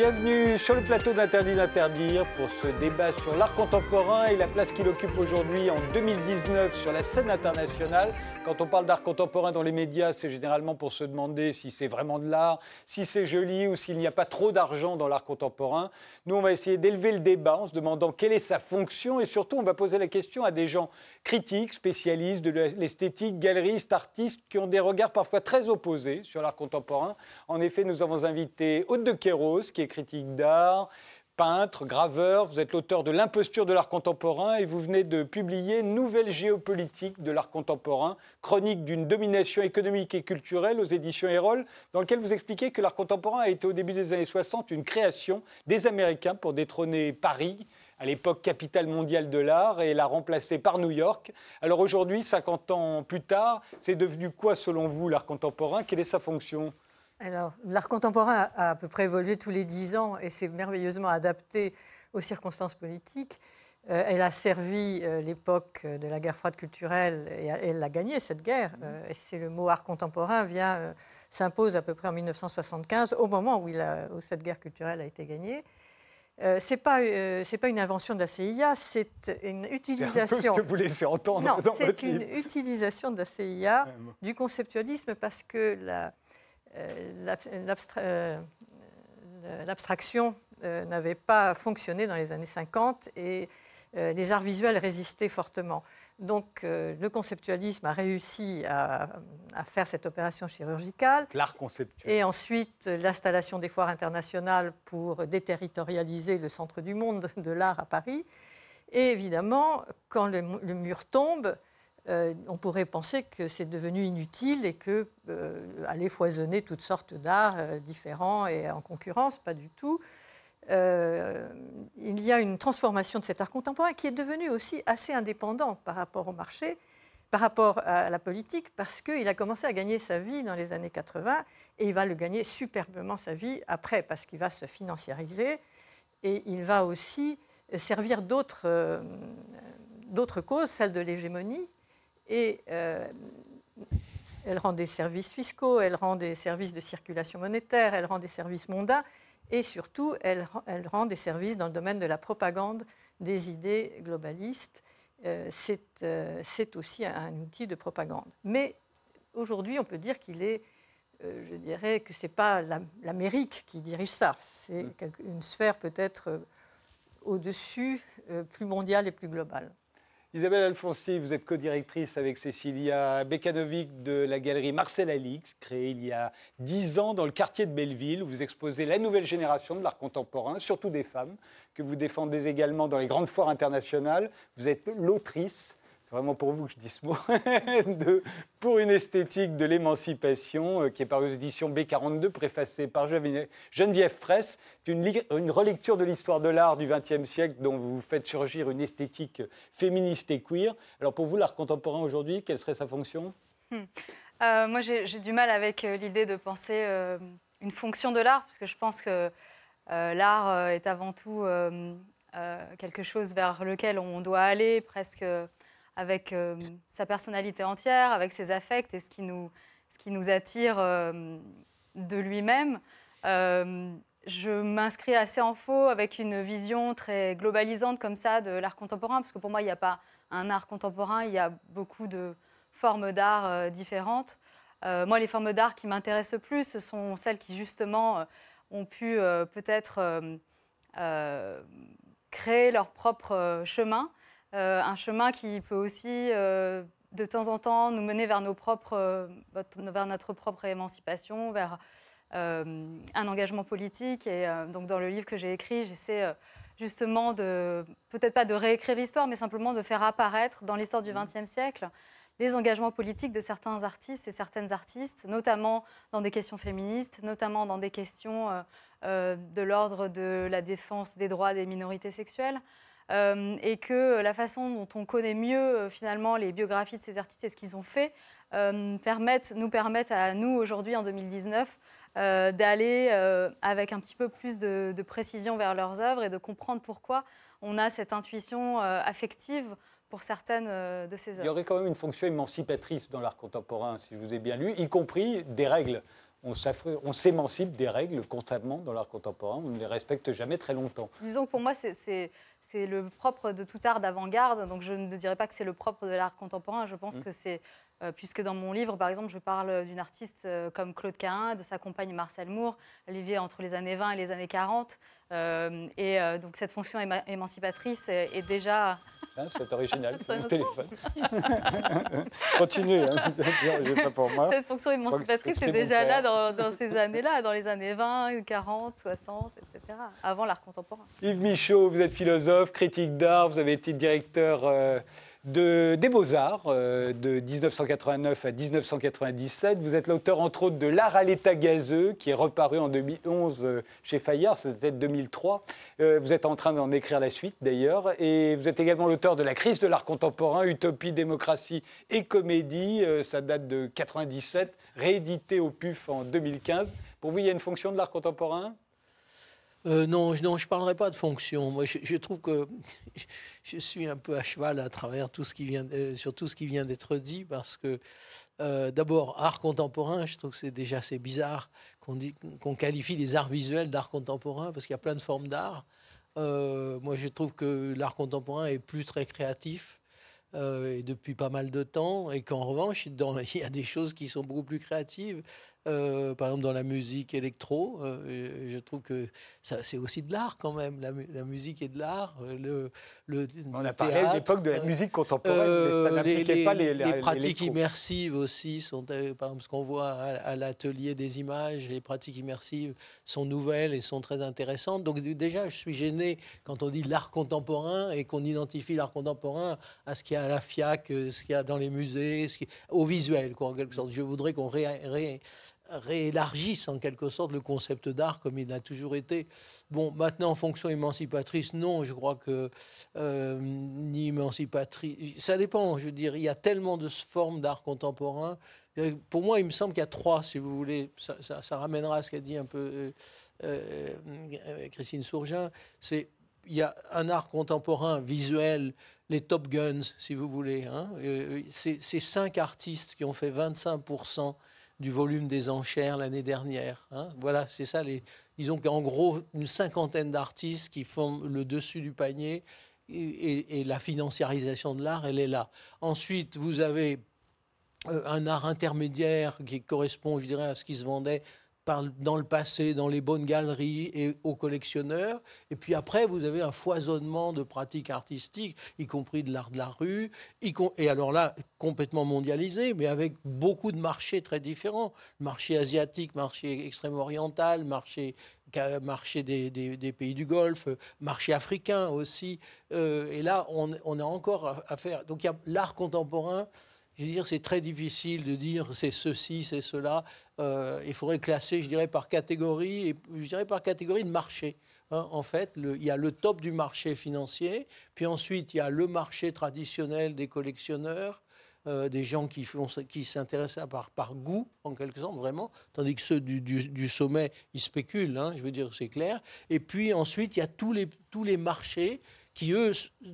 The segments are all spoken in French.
Bienvenue sur le plateau d'Interdit d'interdire pour ce débat sur l'art contemporain et la place qu'il occupe aujourd'hui en 2019 sur la scène internationale. Quand on parle d'art contemporain dans les médias, c'est généralement pour se demander si c'est vraiment de l'art, si c'est joli ou s'il n'y a pas trop d'argent dans l'art contemporain. Nous, on va essayer d'élever le débat en se demandant quelle est sa fonction et surtout, on va poser la question à des gens critiques, spécialistes de l'esthétique, galeristes, artistes qui ont des regards parfois très opposés sur l'art contemporain. En effet, nous avons invité Aude de Kéros, qui est critique d'art, peintre, graveur, vous êtes l'auteur de L'imposture de l'art contemporain et vous venez de publier Nouvelle géopolitique de l'art contemporain, chronique d'une domination économique et culturelle aux éditions Erol, dans lequel vous expliquez que l'art contemporain a été au début des années 60 une création des Américains pour détrôner Paris, à l'époque capitale mondiale de l'art, et l'a remplacé par New York. Alors aujourd'hui, 50 ans plus tard, c'est devenu quoi selon vous l'art contemporain? Quelle est sa fonction? Alors, l'art contemporain a à peu près évolué tous les dix ans et s'est merveilleusement adapté aux circonstances politiques. Euh, elle a servi euh, l'époque de la guerre froide culturelle et elle l'a gagné cette guerre. Mmh. Euh, et c'est le mot art contemporain vient s'impose à peu près en 1975, au moment où, cette guerre culturelle a été gagnée. c'est pas c'est pas une invention de la CIA, c'est une utilisation. C'est un peu ce que vous laissez entendre. Non, c'est une utilisation de la CIA du conceptualisme parce que la, euh, euh, l'abstraction euh, n'avait pas fonctionné dans les années 50 et les arts visuels résistaient fortement. Donc le conceptualisme a réussi à, faire cette opération chirurgicale. L'art conceptuel. Et ensuite l'installation des foires internationales pour déterritorialiser le centre du monde de l'art à Paris. Et évidemment, quand le mur tombe, euh, on pourrait penser que c'est devenu inutile et que euh, aller foisonner toutes sortes d'arts euh, différents et en concurrence, pas du tout. il y a une transformation de cet art contemporain qui est devenu aussi assez indépendant par rapport au marché, par rapport à la politique, parce qu'il a commencé à gagner sa vie dans les années 80 et il va le gagner superbement sa vie après, parce qu'il va se financiariser et il va aussi servir d'autres causes, celle de l'hégémonie, et euh, elle rend des services fiscaux, elle rend des services de circulation monétaire, elle rend des services mondains, et surtout, elle, elle rend des services dans le domaine de la propagande des idées globalistes. Euh, euh, c'est aussi un, outil de propagande. Mais aujourd'hui, on peut dire qu'il est, je dirais que ce n'est pas l'Amérique qui dirige ça, c'est une sphère peut-être au-dessus, plus mondiale et plus globale. Isabelle Alfonsi, vous êtes co-directrice avec Cécilia Bekanovic de la galerie Marcel Alix, créée il y a dix ans dans le quartier de Belleville, où vous exposez la nouvelle génération de l'art contemporain, surtout des femmes, que vous défendez également dans les grandes foires internationales. Vous êtes l'autrice c'est vraiment pour vous que je dis ce mot, pour une esthétique de l'émancipation, euh, qui est par aux éditions B42, préfacée par Geneviève Fraisse. C'est une, une, relecture de l'histoire de l'art du XXe siècle dont vous faites surgir une esthétique féministe et queer. Alors pour vous, l'art contemporain aujourd'hui, quelle serait sa fonction? Hmm. euh, Moi, j'ai du mal avec euh, l'idée de penser une fonction de l'art, parce que je pense que l'art est avant tout quelque chose vers lequel on doit aller presque avec euh, sa personnalité entière, avec ses affects et ce qui nous, ce qui nous attire euh, de lui-même. Euh, je m'inscris assez en faux avec une vision très globalisante comme ça de l'art contemporain, parce que pour moi, il n'y a pas un art contemporain, il y a beaucoup de formes d'art différentes. moi, les formes d'art qui m'intéressent le plus, ce sont celles qui, justement, ont pu peut-être créer leur propre chemin un chemin qui peut aussi, euh, de temps en temps, nous mener vers, nos propres, euh, vers notre propre émancipation, vers un engagement politique. Et donc, dans le livre que j'ai écrit, j'essaie justement de, peut-être pas de réécrire l'histoire, mais simplement de faire apparaître dans l'histoire du XXe siècle les engagements politiques de certains artistes et certaines artistes, notamment dans des questions féministes, notamment dans des questions de l'ordre de la défense des droits des minorités sexuelles. Euh, et que la façon dont on connaît mieux euh, finalement les biographies de ces artistes et ce qu'ils ont fait euh, nous permettent à nous aujourd'hui en 2019 d'aller avec un petit peu plus de, précision vers leurs œuvres et de comprendre pourquoi on a cette intuition affective pour certaines de ces œuvres. Il y aurait quand même une fonction émancipatrice dans l'art contemporain, si je vous ai bien lu, y compris des règles on s'émancipe des règles constamment dans l'art contemporain, on ne les respecte jamais très longtemps. Disons que pour moi, c'est le propre de tout art d'avant-garde, donc je ne dirais pas que c'est le propre de l'art contemporain, je pense mmh. que c'est puisque dans mon livre, par exemple, je parle d'une artiste euh, comme Claude Cahin, de sa compagne Marcel Moore. Vivait entre les années 20 et les années 40. Euh, et donc cette fonction émancipatrice est, déjà... Ah, c'est original, c'est mon téléphone. Continuez, hein, pas pour moi. Cette fonction émancipatrice est déjà là dans, ces années-là, dans les années 20, 40, 60, etc., avant l'art contemporain. Yves Michaud, vous êtes philosophe, critique d'art, vous avez été directeur de, des Beaux-Arts euh, de 1989 à 1997. Vous êtes l'auteur, entre autres, de L'art à l'état gazeux, qui est reparu en 2011 euh, chez Fayard, c'était 2003. Euh, vous êtes en train d'en écrire la suite, d'ailleurs. Et vous êtes également l'auteur de La crise de l'art contemporain, Utopie, démocratie et comédie. ça date de 97, réédité au PUF en 2015. Pour vous, il y a une fonction de l'art contemporain? Euh, non, je ne parlerai pas de fonction. Moi, je, trouve que je suis un peu à cheval à travers tout ce qui vient, sur tout ce qui vient d'être dit, parce que euh, d'abord, art contemporain, je trouve que c'est déjà assez bizarre qu'on qualifie les arts visuels d'art contemporain, parce qu'il y a plein de formes d'art. Euh, moi, je trouve que l'art contemporain est plus très créatif. depuis pas mal de temps, et qu'en revanche, il y a des choses qui sont beaucoup plus créatives. Euh, par exemple, dans la musique électro, euh, je trouve que c'est aussi de l'art quand même. La, musique est de l'art. Euh, le, le, On a parlé à l'époque de la musique contemporaine, mais ça n'impliquait pas les, les, pratiques immersives aussi sont, par exemple, ce qu'on voit à, l'atelier des images, les pratiques immersives sont nouvelles et sont très intéressantes. Donc déjà, je suis gêné quand on dit l'art contemporain et qu'on identifie l'art contemporain à ce qu'il y a à la FIAC, ce qu'il y a dans les musées, ce qui, au visuel, quoi, en quelque sorte. Je voudrais qu'on ré, réélargissent en quelque sorte le concept d'art comme il a toujours été. Bon, maintenant, en fonction émancipatrice, non, je crois que euh, ni émancipatrice. Ça dépend, je veux dire, il y a tellement de formes d'art contemporain. Euh, pour moi, il me semble qu'il y a trois, si vous voulez. Ça, ramènera à ce qu'a dit un peu euh, Christine Sourgin. C'est il y a un art contemporain visuel, les Top Guns, si vous voulez. Hein. c'est cinq artistes qui ont fait 25 du volume des enchères l'année dernière. Hein. Voilà, c'est ça. Les, disons qu'en gros, une cinquantaine d'artistes qui font le dessus du panier et, la financiarisation de l'art, elle est là. Ensuite, vous avez euh, un art intermédiaire qui correspond, je dirais, à ce qui se vendait dans le passé, dans les bonnes galeries et aux collectionneurs. Et puis après, vous avez un foisonnement de pratiques artistiques, y compris de l'art de la rue, et alors là, complètement mondialisé, mais avec beaucoup de marchés très différents. Marché asiatique, marché extrême-oriental, marché marché des, pays du Golfe, marché africain aussi. Euh, et là, on, on, a encore à faire. Donc l'art contemporain je veux dire, c'est très difficile de dire c'est ceci, c'est cela. Euh, il faudrait classer, je dirais, par catégorie, et je dirais par catégorie de marché. Hein. en fait, il y a le top du marché financier, puis ensuite il y a le marché traditionnel des collectionneurs, euh, des gens qui, s'intéressent par, par goût, en quelque sorte, vraiment, tandis que ceux du, sommet, ils spéculent, hein, je veux dire, c'est clair. Et puis ensuite, il y a tous les, tous les marchés qui, eux,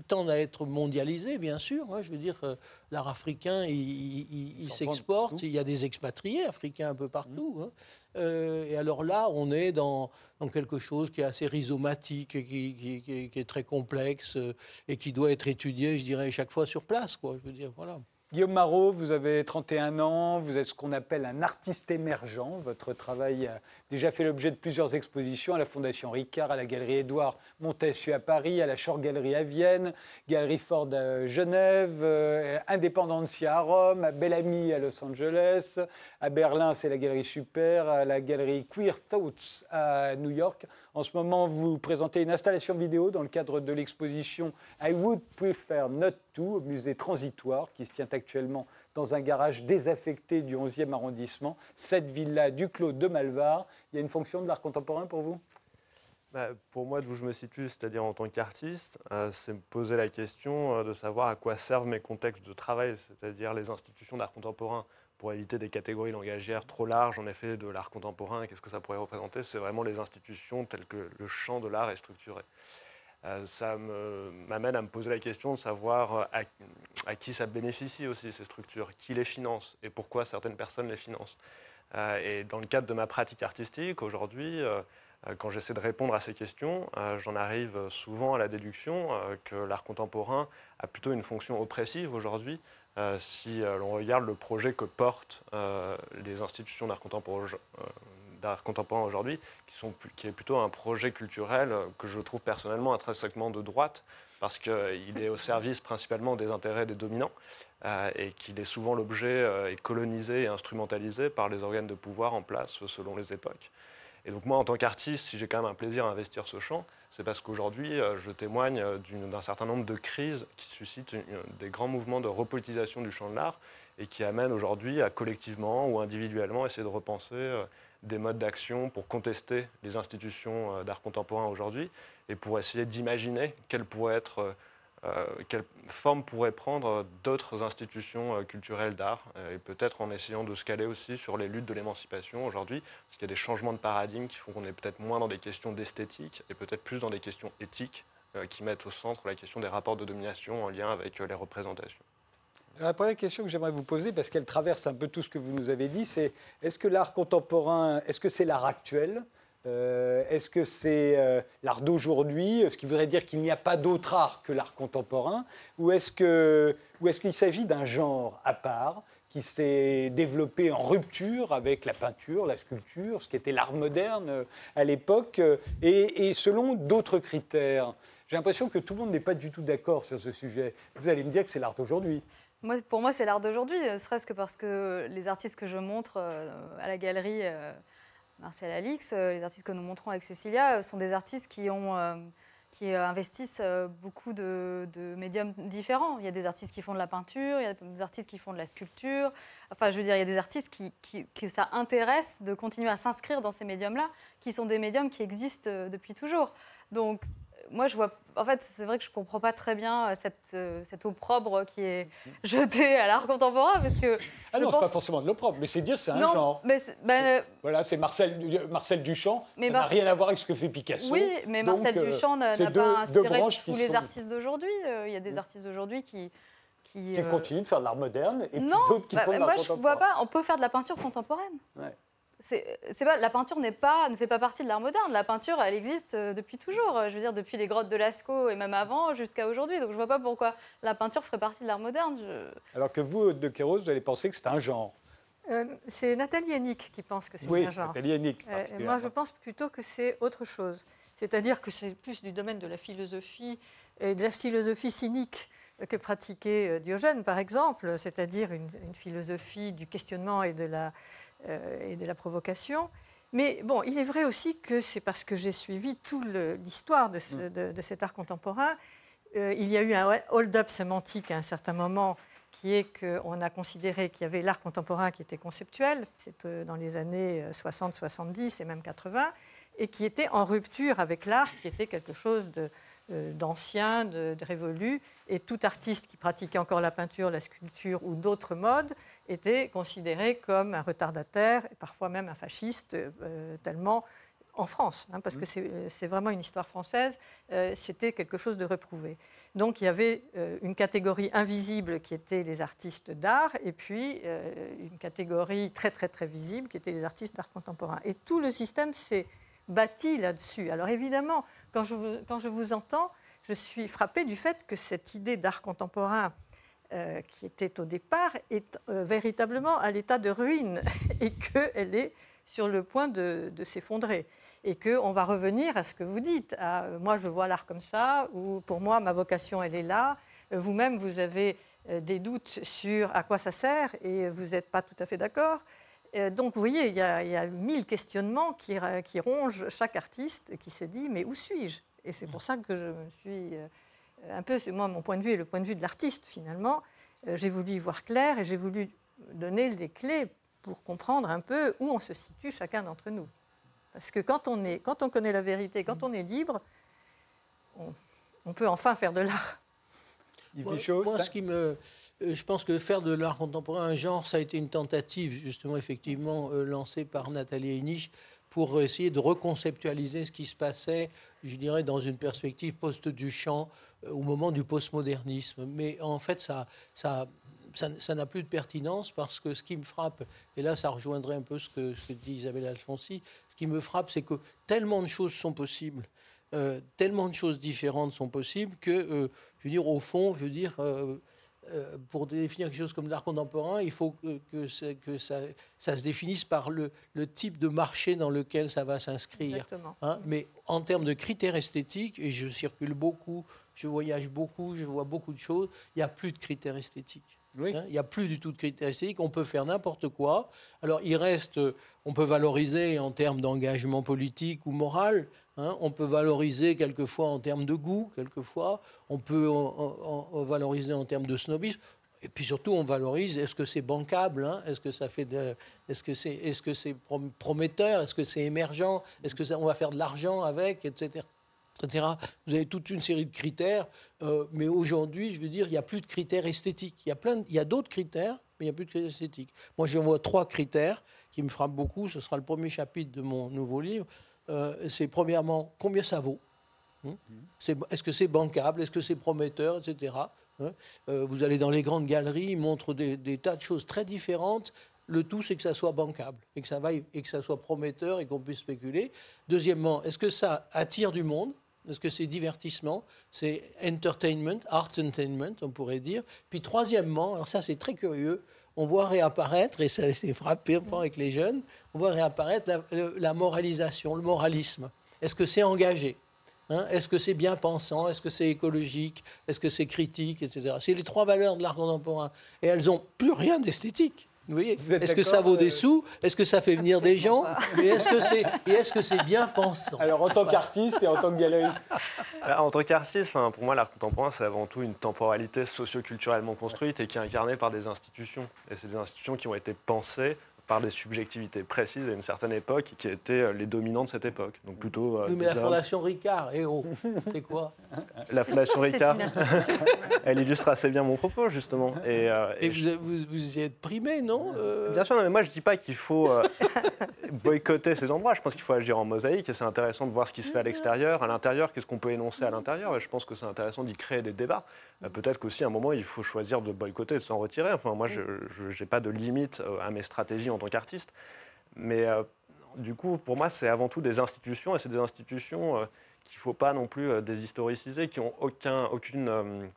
tendent à être mondialisés, bien sûr. Hein. je veux dire, euh, l'art africain, il, s'exporte. Il y a des expatriés africains un peu partout. Hein. Euh, et alors là, on est dans, dans, quelque chose qui est assez rhizomatique, qui, qui, qui, est très complexe euh, et qui doit être étudié, je dirais, chaque fois sur place. Quoi, je veux dire, voilà. Guillaume Marot, vous avez 31 ans, vous êtes ce qu'on appelle un artiste émergent. Votre travail déjà fait l'objet de plusieurs expositions à la Fondation Ricard, à la Galerie Édouard Montessu à Paris, à la Shore Gallery à Vienne, Galerie Ford à Genève, euh, Independencia à Rome, à Bellamy à Los Angeles, à Berlin c'est la Galerie Super, à la Galerie Queer Thoughts à New York. En ce moment, vous présentez une installation vidéo dans le cadre de l'exposition I Would Prefer Not To au musée transitoire qui se tient actuellement dans un garage désaffecté du 11e arrondissement, cette villa du Clos de Malvar. Il y a une fonction de l'art contemporain pour vous? Bah, Pour moi, d'où je me situe, c'est-à-dire en tant qu'artiste, euh, c'est me poser la question euh, de savoir à quoi servent mes contextes de travail, c'est-à-dire les institutions d'art contemporain pour éviter des catégories langagières trop larges, en effet, de l'art contemporain, qu'est-ce que ça pourrait représenter? C'est vraiment les institutions telles que le champ de l'art est structuré. Euh, ça m'amène à me poser la question de savoir euh, à, qui ça bénéficie aussi ces structures, qui les finance et pourquoi certaines personnes les financent. et dans le cadre de ma pratique artistique, aujourd'hui, quand j'essaie de répondre à ces questions, j'en arrive souvent à la déduction que l'art contemporain a plutôt une fonction oppressive aujourd'hui. si l'on regarde le projet que portent les institutions d'art contemporain d'art contemporain aujourd'hui, qui, est plutôt un projet culturel euh, que je trouve personnellement intrinsèquement de droite, parce qu'il est au service principalement des intérêts des dominants euh, et qu'il est souvent l'objet euh, et colonisé et instrumentalisé par les organes de pouvoir en place selon les époques. Et donc moi, en tant qu'artiste, si j'ai quand même un plaisir à investir ce champ, c'est parce qu'aujourd'hui, je témoigne d'un certain nombre de crises qui suscitent des grands mouvements de repolitisation du champ de l'art et qui amènent aujourd'hui à collectivement ou individuellement essayer de repenser des modes d'action pour contester les institutions euh, d'art contemporain aujourd'hui et pour essayer d'imaginer quelle pourrait être euh, euh, quelle forme pourraient prendre d'autres institutions culturelles d'art, et peut-être en essayant de se caler aussi sur les luttes de l'émancipation aujourd'hui, parce qu'il y a des changements de paradigme qui font qu'on est peut-être moins dans des questions d'esthétique et peut-être plus dans des questions éthiques qui mettent au centre la question des rapports de domination en lien avec les représentations. La première question que j'aimerais vous poser, parce qu'elle traverse un peu tout ce que vous nous avez dit, c'est est-ce que l'art contemporain, est-ce que c'est l'art actuel? Euh, Est-ce que c'est euh, l'art d'aujourd'hui, ce qui voudrait dire qu'il n'y a pas d'autre art que l'art contemporain? Ou est-ce qu'il s'agit d'un genre à part qui s'est développé en rupture avec la peinture, la sculpture, ce qui était l'art moderne euh, à l'époque, et selon d'autres critères? J'ai l'impression que tout le monde n'est pas du tout d'accord sur ce sujet. Vous allez me dire que c'est l'art d'aujourd'hui pour moi, c'est l'art d'aujourd'hui, ne serait-ce que parce que les artistes que je montre euh, à la galerie euh, Marcel Alix, euh, les artistes que nous montrons avec Cécilia, sont des artistes qui, investissent beaucoup de, médiums différents. Il y a des artistes qui font de la peinture, il y a des artistes qui font de la sculpture. Enfin, je veux dire, il y a des artistes qui, qui que ça intéresse de continuer à s'inscrire dans ces médiums-là, qui sont des médiums qui existent depuis toujours. Donc, moi, je vois. En fait, c'est vrai que je ne comprends pas très bien euh, cette, euh, cette opprobre qui est jetée à l'art contemporain. Parce que ah non, ce n'est pas forcément de l'opprobre, mais c'est dire c'est un genre. Mais ben, voilà, c'est Marcel, Marcel Duchamp. Mais ça n'a rien à voir avec ce que fait Picasso. Oui, mais Marcel euh, Duchamp n'a pas inspiré tous les artistes d'aujourd'hui. Il y a des artistes d'aujourd'hui qui. Qui, continuent de faire de l'art moderne et d'autres qui bah, font de l'art contemporain. Moi, je vois pas. On peut faire de la peinture contemporaine. Ouais c'est pas la peinture n'est pas ne fait pas partie de l'art moderne. La peinture, elle existe euh, depuis toujours. Je veux dire depuis les grottes de Lascaux et même avant jusqu'à aujourd'hui. Donc je vois pas pourquoi la peinture ferait partie de l'art moderne. Alors que vous, de Kéros, vous allez penser que c'est un genre. Euh, c'est Nathalie Hennick qui pense que c'est un genre. Nathalie Hennick. Euh, moi, je pense plutôt que c'est autre chose. C'est-à-dire que c'est plus du domaine de la philosophie et de la philosophie cynique que pratiquait Diogène, par exemple, c'est-à-dire une, une, philosophie du questionnement et de la, euh, et de la provocation. Mais bon, il est vrai aussi que c'est parce que j'ai suivi toute l'histoire mm. de, cet art contemporain. Euh, il y a eu un hold-up sémantique à un certain moment qui est qu'on a considéré qu'il y avait l'art contemporain qui était conceptuel, c'est euh, dans les années 60, 70 et même 80, et qui était en rupture avec l'art, qui était quelque chose de, euh, d'anciens, de, révolus, et tout artiste qui pratiquait encore la peinture, la sculpture ou d'autres modes était considéré comme un retardataire, et parfois même un fasciste, euh, tellement en France, hein, parce que mmh. c'est vraiment une histoire française, euh, c'était quelque chose de reprouvé. Donc il y avait une catégorie invisible qui était les artistes d'art, et puis une catégorie très très très visible qui était les artistes d'art contemporain. Et tout le système s'est bâti là-dessus. Alors évidemment, quand je, vous, quand je vous entends, je suis frappée du fait que cette idée d'art contemporain euh, qui était au départ est euh, véritablement à l'état de ruine et qu'elle est sur le point de, s'effondrer. Et qu'on va revenir à ce que vous dites, euh, moi je vois l'art comme ça, ou pour moi ma vocation elle est là, vous-même vous avez des doutes sur à quoi ça sert et vous n'êtes pas tout à fait d'accord. Euh, donc, vous voyez, il y, a, mille questionnements qui, rongent chaque artiste qui se dit mais où suis-je? Et c'est pour ça que je me suis euh, un peu, moi, mon point de vue est le point de vue de l'artiste finalement. Euh, j'ai voulu y voir clair et j'ai voulu donner les clés pour comprendre un peu où on se situe chacun d'entre nous. Parce que quand on, est, quand on connaît la vérité, quand on est libre, on, peut enfin faire de l'art. Moi, moi, ce qui me, euh, je pense que faire de l'art contemporain un genre, ça a été une tentative, justement, effectivement, euh, lancée par Nathalie Heinich pour essayer de reconceptualiser ce qui se passait, je dirais, dans une perspective post-Duchamp, euh, au moment du postmodernisme. Mais en fait, ça, ça, ça n'a plus de pertinence parce que ce qui me frappe, et là ça rejoindrait un peu ce que, ce que dit Isabelle Alfonsi, ce qui me frappe, c'est que tellement de choses sont possibles, euh, tellement de choses différentes sont possibles que, euh, je veux dire, au fond, je veux dire, euh, pour définir quelque chose comme l'art contemporain, il faut que, que, que ça, ça, se définisse par le, le, type de marché dans lequel ça va s'inscrire. Hein. Mais en termes de critères esthétiques, et je circule beaucoup, je voyage beaucoup, je vois beaucoup de choses, il n'y a plus de critères esthétiques. Hein, il n'y a plus du tout de critères on peut faire n'importe quoi. Alors il reste, on peut valoriser en termes d'engagement politique ou moral, hein. on peut valoriser quelquefois en termes de goût, quelquefois, on peut valoriser en termes de snobisme. Et puis surtout, on valorise, est-ce que c'est bancable hein? Est-ce que ça fait Est-ce que c'est est -ce prometteur Est-ce que c'est émergent Est-ce que on va faire de l'argent avec Etc. Vous avez toute une série de critères, euh, mais aujourd'hui, je veux dire, il n'y a plus de critères esthétiques. Il y a, plein il y a d'autres critères, mais il n'y a plus de critères esthétiques. Moi, je vois trois critères qui me frappent beaucoup. Ce sera le premier chapitre de mon nouveau livre. Euh, c'est premièrement, combien ça vaut? Hein? Est-ce que c'est bancable? Est-ce que c'est prometteur? Etc. Hein? Euh, vous allez dans les grandes galeries, ils montrent des, tas de choses très différentes le tout, c'est que ça soit bancable et que ça vaille et que ça soit prometteur et qu'on puisse spéculer. Deuxièmement, est-ce que ça attire du monde? Parce que c'est divertissement, c'est entertainment, art entertainment, on pourrait dire. Puis troisièmement, alors ça c'est très curieux, on voit réapparaître, et ça c'est frappé avec les jeunes, on voit réapparaître la, moralisation, le moralisme. Est-ce que c'est engagé hein? Est-ce que c'est bien pensant? Est-ce que c'est écologique? Est-ce que c'est critique? Etc. C'est les trois valeurs de l'art contemporain. Et elles n'ont plus rien d'esthétique. Est-ce que ça vaut des euh, sous? Est-ce que ça fait venir des gens? Et est-ce que c'est est -ce c'est bien pensant? Alors en tant qu'artiste et en tant que galeriste. Bah, En tant qu'artiste, pour moi, l'art contemporain, c'est avant tout une temporalité socio-culturellement construite et qui est incarnée par des institutions. Et c'est des institutions qui ont été pensées par des subjectivités précises à une certaine époque qui étaient euh, les dominants de cette époque. Donc plutôt. Euh, mais la Fondation Ricard, et eh oh, c'est quoi? La Fondation Ricard, elle illustre assez bien mon propos justement. Et, euh, et, vous, vous, y êtes primé, non Bien sûr, non, mais moi je dis pas qu'il faut boycotter ces endroits. Je pense qu'il faut agir en mosaïque et c'est intéressant de voir ce qui se fait à l'extérieur, à l'intérieur, qu'est-ce qu'on peut énoncer à l'intérieur. Je pense que c'est intéressant d'y créer des débats. Peut-être qu'aussi à un moment il faut choisir de boycotter, de s'en retirer. Enfin, moi je n'ai pas de limite à mes stratégies en tant qu'artiste. Mais euh, du coup, pour moi, c'est avant tout des institutions, et c'est des institutions euh, qu'il ne faut pas non plus euh, déshistoriciser, qui ont aucun, aucune...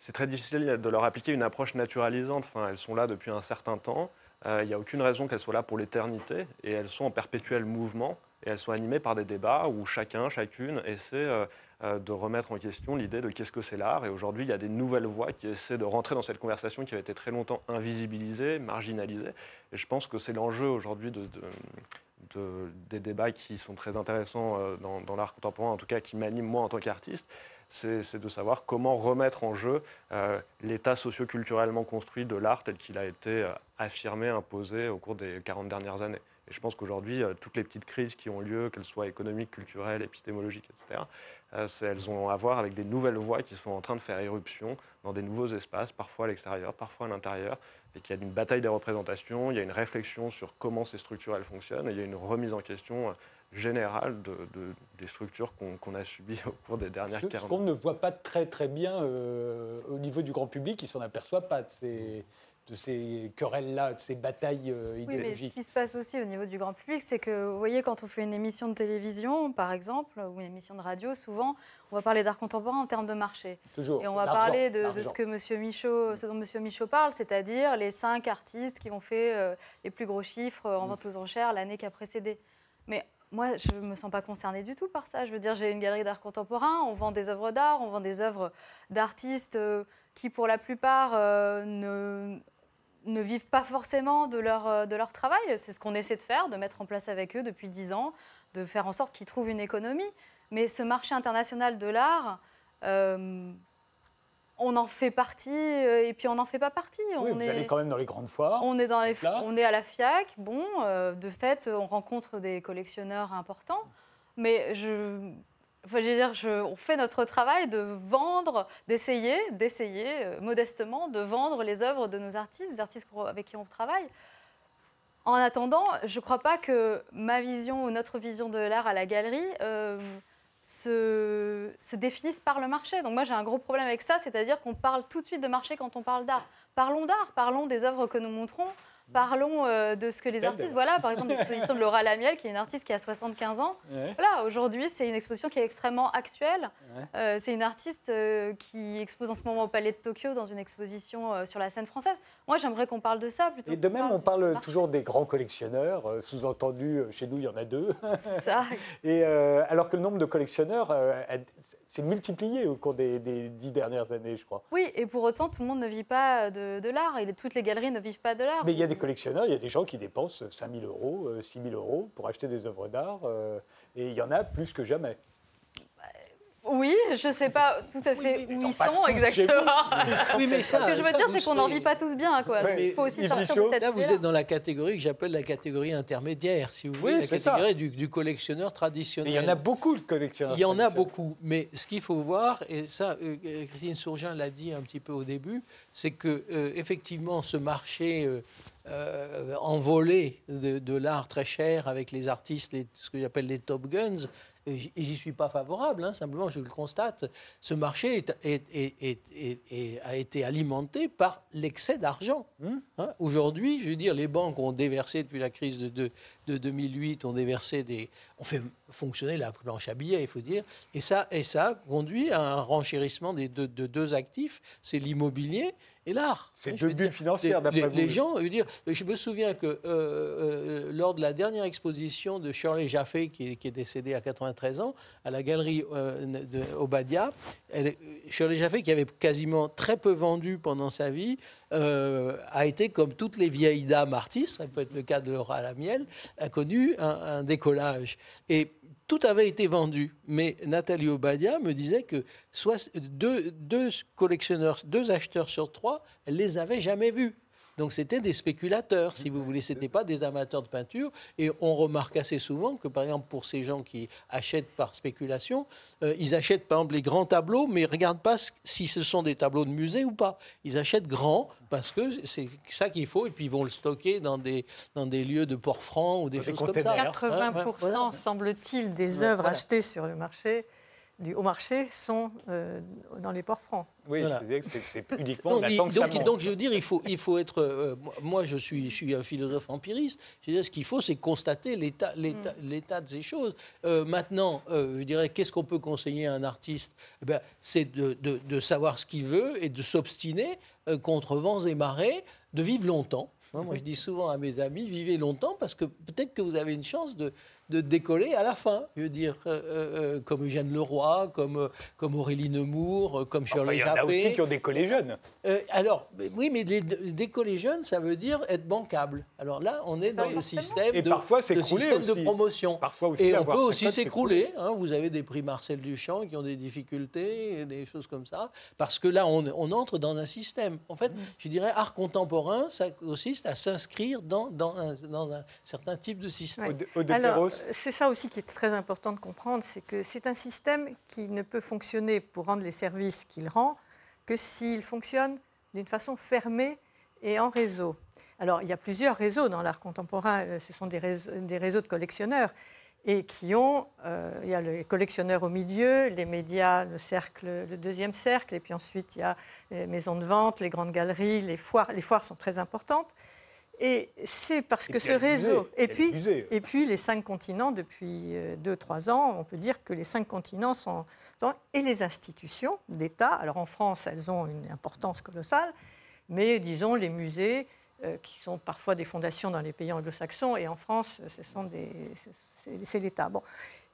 c'est très difficile de leur appliquer une approche naturalisante. Enfin, elles sont là depuis un certain temps. Il n'y a aucune raison qu'elles soient là pour l'éternité, et elles sont en perpétuel mouvement, et elles sont animées par des débats où chacun, chacune essaie de remettre en question l'idée de qu'est-ce que c'est l'art. Et aujourd'hui, il y a des nouvelles voix qui essaient de rentrer dans cette conversation qui a été très longtemps invisibilisée, marginalisée. Et je pense que c'est l'enjeu aujourd'hui de, des débats qui sont très intéressants euh, dans, l'art contemporain, en tout cas qui m'animent moi en tant qu'artiste, c'est de savoir comment remettre en jeu euh, l'état socio-culturellement construit de l'art tel qu'il a été euh, affirmé, imposé au cours des 40 dernières années. Et je pense qu'aujourd'hui, toutes les petites crises qui ont lieu, qu'elles soient économiques, culturelles, épistémologiques, etc., elles ont à voir avec des nouvelles voies qui sont en train de faire éruption dans des nouveaux espaces, parfois à l'extérieur, parfois à l'intérieur, et qu'il y a une bataille des représentations, il y a une réflexion sur comment ces structures elles fonctionnent, et il y a une remise en question euh, générale de, des structures qu'on a subies au cours des dernières 40 Ce qu'on ne voit pas très très bien euh, au niveau du grand public, il s'en aperçoit pas. C'est de ces querelles-là, de ces batailles euh, idéologiques. Oui, mais ce qui se passe aussi au niveau du grand public, c'est que, vous voyez, quand on fait une émission de télévision, par exemple, ou une émission de radio, souvent, on va parler d'art contemporain en termes de marché. Toujours. Et on va parler de, ce, que Monsieur Michaud, ce dont M. Michaud parle, c'est-à-dire les cinq artistes qui ont fait euh, les plus gros chiffres en vente aux enchères l'année qui a précédé. Mais moi, je ne me sens pas concernée du tout par ça. Je veux dire, j'ai une galerie d'art contemporain, on vend des œuvres d'art, on vend des œuvres d'artistes euh, qui, pour la plupart, ne ne vivent pas forcément de leur, euh, de leur travail. C'est ce qu'on essaie de faire, de mettre en place avec eux depuis dix ans, de faire en sorte qu'ils trouvent une économie. Mais ce marché international de l'art, euh, on en fait partie euh, et puis on n'en fait pas partie. Oui, on vous allez quand même dans les grandes foires. On est, dans les, on est à la FIAC. Bon, de fait, on rencontre des collectionneurs importants. Mais je, Enfin, dire, on fait notre travail de vendre, d'essayer, d'essayer euh, modestement de vendre les œuvres de nos artistes, des artistes avec qui on travaille. En attendant, je ne crois pas que ma vision ou notre vision de l'art à la galerie euh, se, se définissent par le marché. Donc moi j'ai un gros problème avec ça, c'est-à-dire qu'on parle tout de suite de marché quand on parle d'art. Parlons d'art, parlons des œuvres que nous montrons, Parlons euh, de ce que les artistes. Voilà, par exemple, l'exposition de Laura Lamiel, qui est une artiste qui a 75 ans. Voilà, aujourd'hui, c'est une exposition qui est extrêmement actuelle. Euh, c'est une artiste euh, qui expose en ce moment au Palais de Tokyo dans une exposition sur la scène française. Moi, j'aimerais qu'on parle de ça plutôt. Et de même, on parle toujours des grands collectionneurs. Sous-entendu, chez nous, il y en a deux. C'est ça. Et alors que le nombre de collectionneurs s'est multiplié au cours des, dix dernières années, je crois. Oui, et pour autant, tout le monde ne vit pas de, de l'art. Et toutes les galeries ne vivent pas de l'art. Mais il y a des collectionneurs, il y a des gens qui dépensent 5 000 euros, 6 euh, 000 euros pour acheter des œuvres d'art, euh, et il y en a plus que jamais. Oui, je ne sais pas tout à fait où ils sont exactement. Oui, mais ça, Ce que je veux dire, c'est qu'on n'en vit pas tous bien. Quoi. il faut aussi sortir de cette Là, vous êtes dans la catégorie que j'appelle la catégorie intermédiaire, si vous voulez, la catégorie du, collectionneur traditionnel. il y en a beaucoup de collectionneurs. Il y en a beaucoup, mais ce qu'il faut voir, et ça, euh, Christine Sourgin l'a dit un petit peu au début, c'est que effectivement, ce marché euh, envolé de, l'art très cher avec les artistes, les, ce que j'appelle les top guns, et j'y suis pas favorable, hein, simplement je le constate, ce marché a été alimenté par l'excès d'argent. Mmh. Hein. Aujourd'hui, je veux dire, les banques ont déversé depuis la crise de, 2008, ont déversé des, ont fait fonctionner la planche à billets, il faut dire, et ça, et ça conduit à un renchérissement des de deux actifs, c'est l'immobilier et l'art. C'est deux bulles financières, d'après vous. Les gens, je, veux dire, je me souviens que euh, euh, lors de la dernière exposition de Shirley Jaffe, qui, qui, est décédée à 93 ans, à la galerie euh, de Obadia, elle, Shirley Jaffe, qui avait quasiment très peu vendu pendant sa vie, a été, comme toutes les vieilles dames artistes, ça peut être le cas de Laura Lamiel, a connu un, un décollage. Et tout avait été vendu. Mais Nathalie Obadia me disait que deux, deux collectionneurs, deux acheteurs sur trois, les avait jamais vus. Donc c'était des spéculateurs, si vous voulez, ce n'étaient pas des amateurs de peinture. Et on remarque assez souvent que, par exemple, pour ces gens qui achètent par spéculation, euh, ils achètent par exemple les grands tableaux, mais ils ne regardent pas si ce sont des tableaux de musée ou pas. Ils achètent grands parce que c'est ça qu'il faut, et puis ils vont le stocker dans des, dans des lieux de port franc ou des, choses comme ça. 80% semble-t-il des œuvres achetées sur le marché du haut marché sont euh, dans les ports francs. Oui, c'est uniquement la donc, donc, donc, je veux dire, il faut, il faut être. Euh, moi, je suis, je suis un philosophe empiriste. Je veux dire, ce qu'il faut, c'est constater l'état mm. de ces choses. Euh, maintenant, je dirais, qu'est-ce qu'on peut conseiller à un artiste? Eh ben, C'est de, de, de, savoir ce qu'il veut et de s'obstiner contre vents et marées, de vivre longtemps. Moi, moi, je dis souvent à mes amis, vivez longtemps parce que peut-être que vous avez une chance de, de décoller à la fin. Je veux dire, euh, euh, comme Eugène Leroy, comme, euh, comme Aurélie Nemours, comme Shirley enfin, Il y en a aussi qui ont décollé jeunes. alors, oui, mais décoller jeune, ça veut dire être bancable. Alors là, on est dans le système, de, parfois de, système de promotion. Parfois aussi et on peut aussi s'écrouler. Hein. vous avez des prix Marcel Duchamp qui ont des difficultés, des choses comme ça, parce que là, on, on entre dans un système. En fait, mm. je dirais, art contemporain, ça consiste à s'inscrire dans, dans, un, dans, un, certain type de système. Au, c'est ça aussi qui est très important de comprendre, c'est que c'est un système qui ne peut fonctionner pour rendre les services qu'il rend que s'il fonctionne d'une façon fermée et en réseau. Alors, il y a plusieurs réseaux dans l'art contemporain. Euh, ce sont des réseaux, de collectionneurs et qui ont, euh, il y a les collectionneurs au milieu, les médias, le cercle, le deuxième cercle, et puis ensuite il y a les maisons de vente, les grandes galeries, les foires. Les foires sont très importantes. Et c'est parce que ce réseau. Et puis, et puis les cinq continents, depuis euh, deux, trois ans, on peut dire que les cinq continents sont. Et les institutions d'État, alors en France, elles ont une importance colossale, mais disons les musées, euh, qui sont parfois des fondations dans les pays anglo-saxons, et en France, ce sont des, c'est l'État. Bon,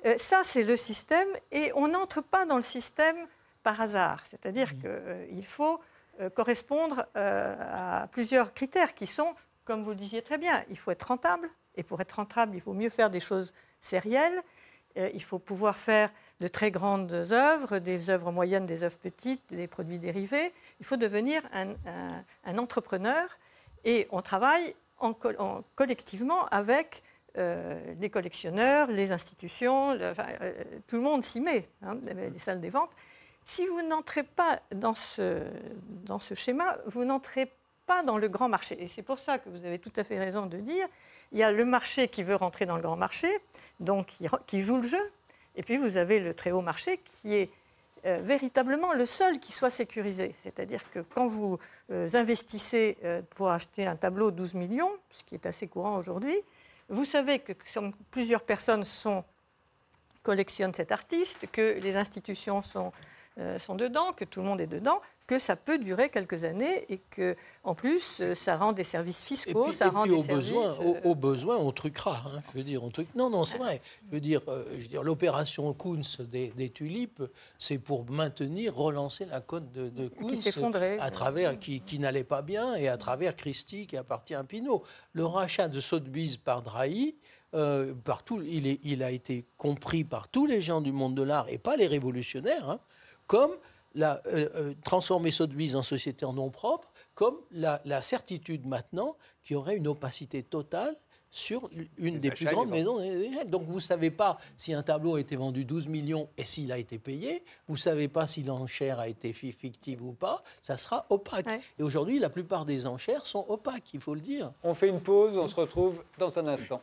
euh, ça, c'est le système, et on n'entre pas dans le système par hasard. C'est-à-dire mmh. qu'il faut correspondre à plusieurs critères qui sont comme vous le disiez très bien, il faut être rentable. Et pour être rentable, il faut mieux faire des choses sérielles. Euh, il faut pouvoir faire de très grandes œuvres, des œuvres moyennes, des œuvres petites, des produits dérivés. Il faut devenir un, entrepreneur. Et on travaille en, collectivement avec euh, les collectionneurs, les institutions, euh, tout le monde s'y met, hein, les salles des ventes. Si vous n'entrez pas dans ce, dans ce schéma, vous n'entrez pas dans le grand marché. Et c'est pour ça que vous avez tout à fait raison de dire, il y a le marché qui veut rentrer dans le grand marché, donc qui, joue le jeu, Et puis vous avez le très haut marché qui est euh, véritablement le seul qui soit sécurisé. C'est-à-dire que quand vous euh, investissez euh, pour acheter un tableau 12 millions, ce qui est assez courant aujourd'hui, vous savez que plusieurs personnes sont, collectionnent cet artiste, que les institutions sont sont dedans, que tout le monde est dedans, que ça peut durer quelques années et que, en plus, euh, ça rend des services fiscaux, ça rend des au services. Besoin, euh, au, besoin, on truquera. Hein, je veux dire, on truc... Non, non, c'est vrai. Je veux dire, je veux dire l'opération Kunz des, des tulipes, c'est pour maintenir, relancer la côte de, de Kunz qui s'effondrait. à travers, qui, qui n'allait pas bien, et à travers Christie qui appartient à Pinot. Le rachat de Sotheby's par Drahi. Euh, partout, il, est, il, a été compris par tous les gens du monde de l'art et pas les révolutionnaires. Hein, comme la, euh, euh, transformer Sotheby's en société en nom propre, comme la, la certitude maintenant qu'il y aurait une opacité totale sur une des plus grandes maisons. Donc vous ne savez pas si un tableau a été vendu 12 millions et s'il a été payé. Vous ne savez pas si l'enchère a été fi- fictive ou pas. Ça sera opaque. Ouais. Et aujourd'hui, la plupart des enchères sont opaques, il faut le dire. On fait une pause, on se retrouve dans un instant.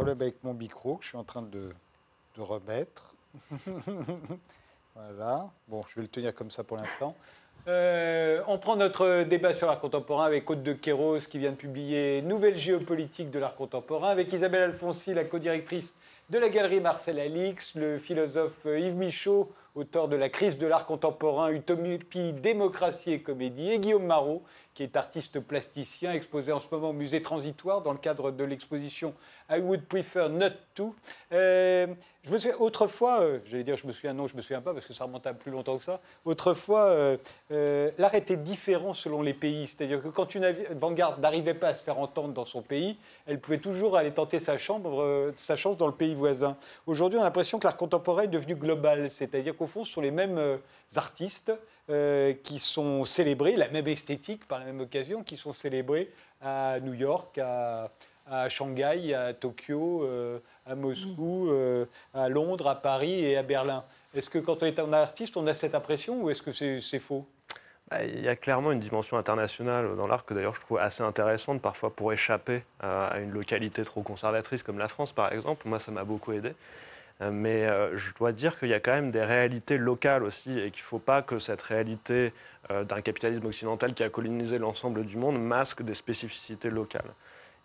Problème avec mon micro que je suis en train de, de remettre. voilà. Bon, je vais le tenir comme ça pour l'instant. Euh, on prend notre débat sur l'art contemporain avec Aude de Kéros qui vient de publier Nouvelle géopolitique de l'art contemporain, avec Isabelle Alfonsi, la co-directrice de la galerie Marcel Alix, le philosophe Yves Michaud, auteur de La crise de l'art contemporain, Utopie, démocratie et comédie, et Guillaume Marot, qui est artiste plasticien, exposé en ce moment au musée transitoire dans le cadre de l'exposition I Would Prefer Not To. Euh, je me souviens, autrefois, euh, j'allais dire je me souviens, non, je me souviens pas parce que ça remonte à plus longtemps que ça. Autrefois, euh, l'art était différent selon les pays. C'est-à-dire que quand une avant-garde n'arrivait pas à se faire entendre dans son pays, elle pouvait toujours aller tenter sa, chambre, euh, sa chance dans le pays voisin. Aujourd'hui, on a l'impression que l'art contemporain est devenu global. C'est-à-dire qu'au fond, ce sont les mêmes euh, artistes qui sont célébrés, la même esthétique par la même occasion, qui sont célébrés à New York, à, à Shanghai, à Tokyo, à Moscou, euh, à Londres, à Paris et à Berlin. Est-ce que quand on est un artiste, on a cette impression ou est-ce que c'est faux? Il y a clairement une dimension internationale dans l'art que d'ailleurs je trouve assez intéressante parfois pour échapper à à une localité trop conservatrice comme la France par exemple. Moi ça m'a beaucoup aidé. Euh, Mais euh, je dois dire qu'il y a quand même des réalités locales aussi et qu'il ne faut pas que cette réalité euh, d'un capitalisme occidental qui a colonisé l'ensemble du monde masque des spécificités locales.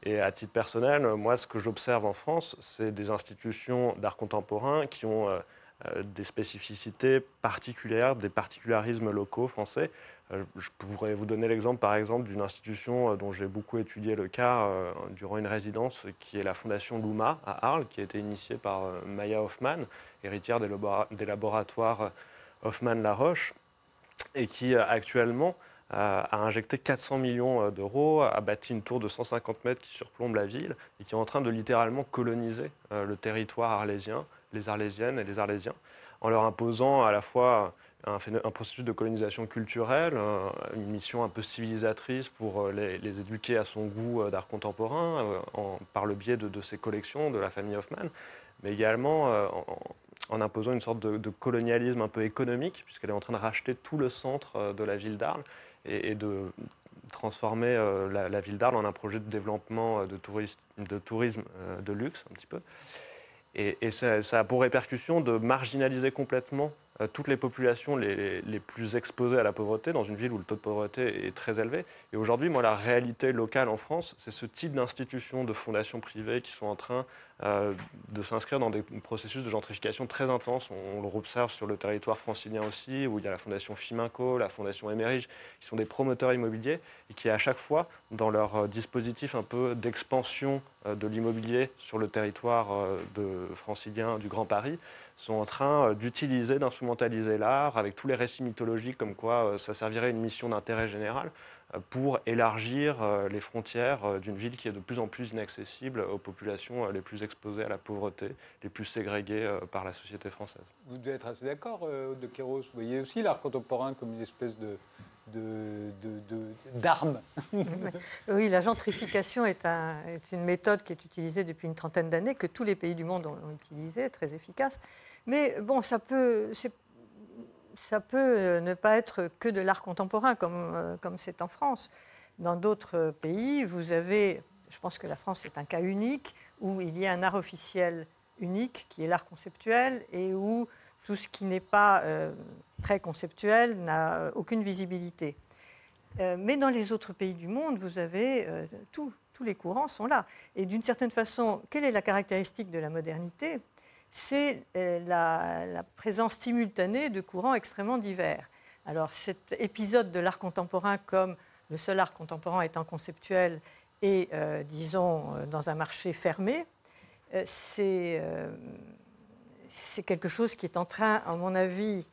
Et à titre personnel, euh, moi ce que j'observe en France, c'est des institutions d'art contemporain qui ont euh, euh, des spécificités particulières, des particularismes locaux français. Euh, Je pourrais vous donner l'exemple, par exemple, d'une institution euh, dont j'ai beaucoup étudié le cas euh, durant une résidence, qui est la Fondation Luma à Arles, qui a été initiée par Maya Hoffman, héritière des, labora- des laboratoires Hoffman-La Roche, et qui actuellement a injecté 400 millions d'euros, a bâti une tour de 150 mètres qui surplombe la ville et qui est en train de littéralement coloniser le territoire arlésien, les Arlésiennes et les Arlésiens, en leur imposant à la fois un, processus de colonisation culturelle, une mission un peu civilisatrice pour euh, les, éduquer à son goût euh, d'art contemporain euh, par le biais de, ses collections, de la famille Hoffman, mais également en, imposant une sorte de, colonialisme un peu économique, puisqu'elle est en train de racheter tout le centre de la ville d'Arles et, de transformer la, ville d'Arles en un projet de développement de, tourisme de luxe, un petit peu. Et, ça, a pour répercussion de marginaliser complètement toutes les populations les, plus exposées à la pauvreté, dans une ville où le taux de pauvreté est très élevé. Et aujourd'hui, moi, la réalité locale en France, c'est ce type d'institutions, de fondations privées qui sont en train euh, de s'inscrire dans des processus de gentrification très intenses. On, le observe sur le territoire francilien aussi, où il y a la fondation Fiminco, la fondation Emerige, qui sont des promoteurs immobiliers et qui, à chaque fois, dans leur euh, dispositif un peu d'expansion euh, de l'immobilier sur le territoire euh, francilien du Grand Paris, sont en train euh, d'utiliser, d'instrumentaliser l'art avec tous les récits mythologiques comme quoi euh, ça servirait à une mission d'intérêt général euh, pour élargir les frontières d'une ville qui est de plus en plus inaccessible aux populations les plus exposées à la pauvreté, les plus ségrégées par la société française. Vous devez être assez d'accord, de Kéros. Vous voyez aussi l'art contemporain comme une espèce de, d'armes. Oui, la gentrification est, un- est une méthode qui est utilisée depuis une trentaine d'années, que tous les pays du monde ont, utilisée, très efficace. Mais bon, ça peut, euh, ne pas être que de l'art contemporain, euh, comme c'est en France. Dans d'autres pays, vous avez, je pense que la France est un cas unique, où il y a un art officiel unique, qui est l'art conceptuel, et où tout ce qui n'est pas euh, très conceptuel n'a aucune visibilité. Euh, mais dans les autres pays du monde, vous avez euh, tous les courants sont là. Et d'une certaine façon, quelle est la caractéristique de la modernité? C'est la, la présence simultanée de courants extrêmement divers. Alors cet épisode de l'art contemporain, comme le seul art contemporain étant conceptuel et, disons, dans un marché fermé, c'est c'est quelque chose qui est en train, à mon avis,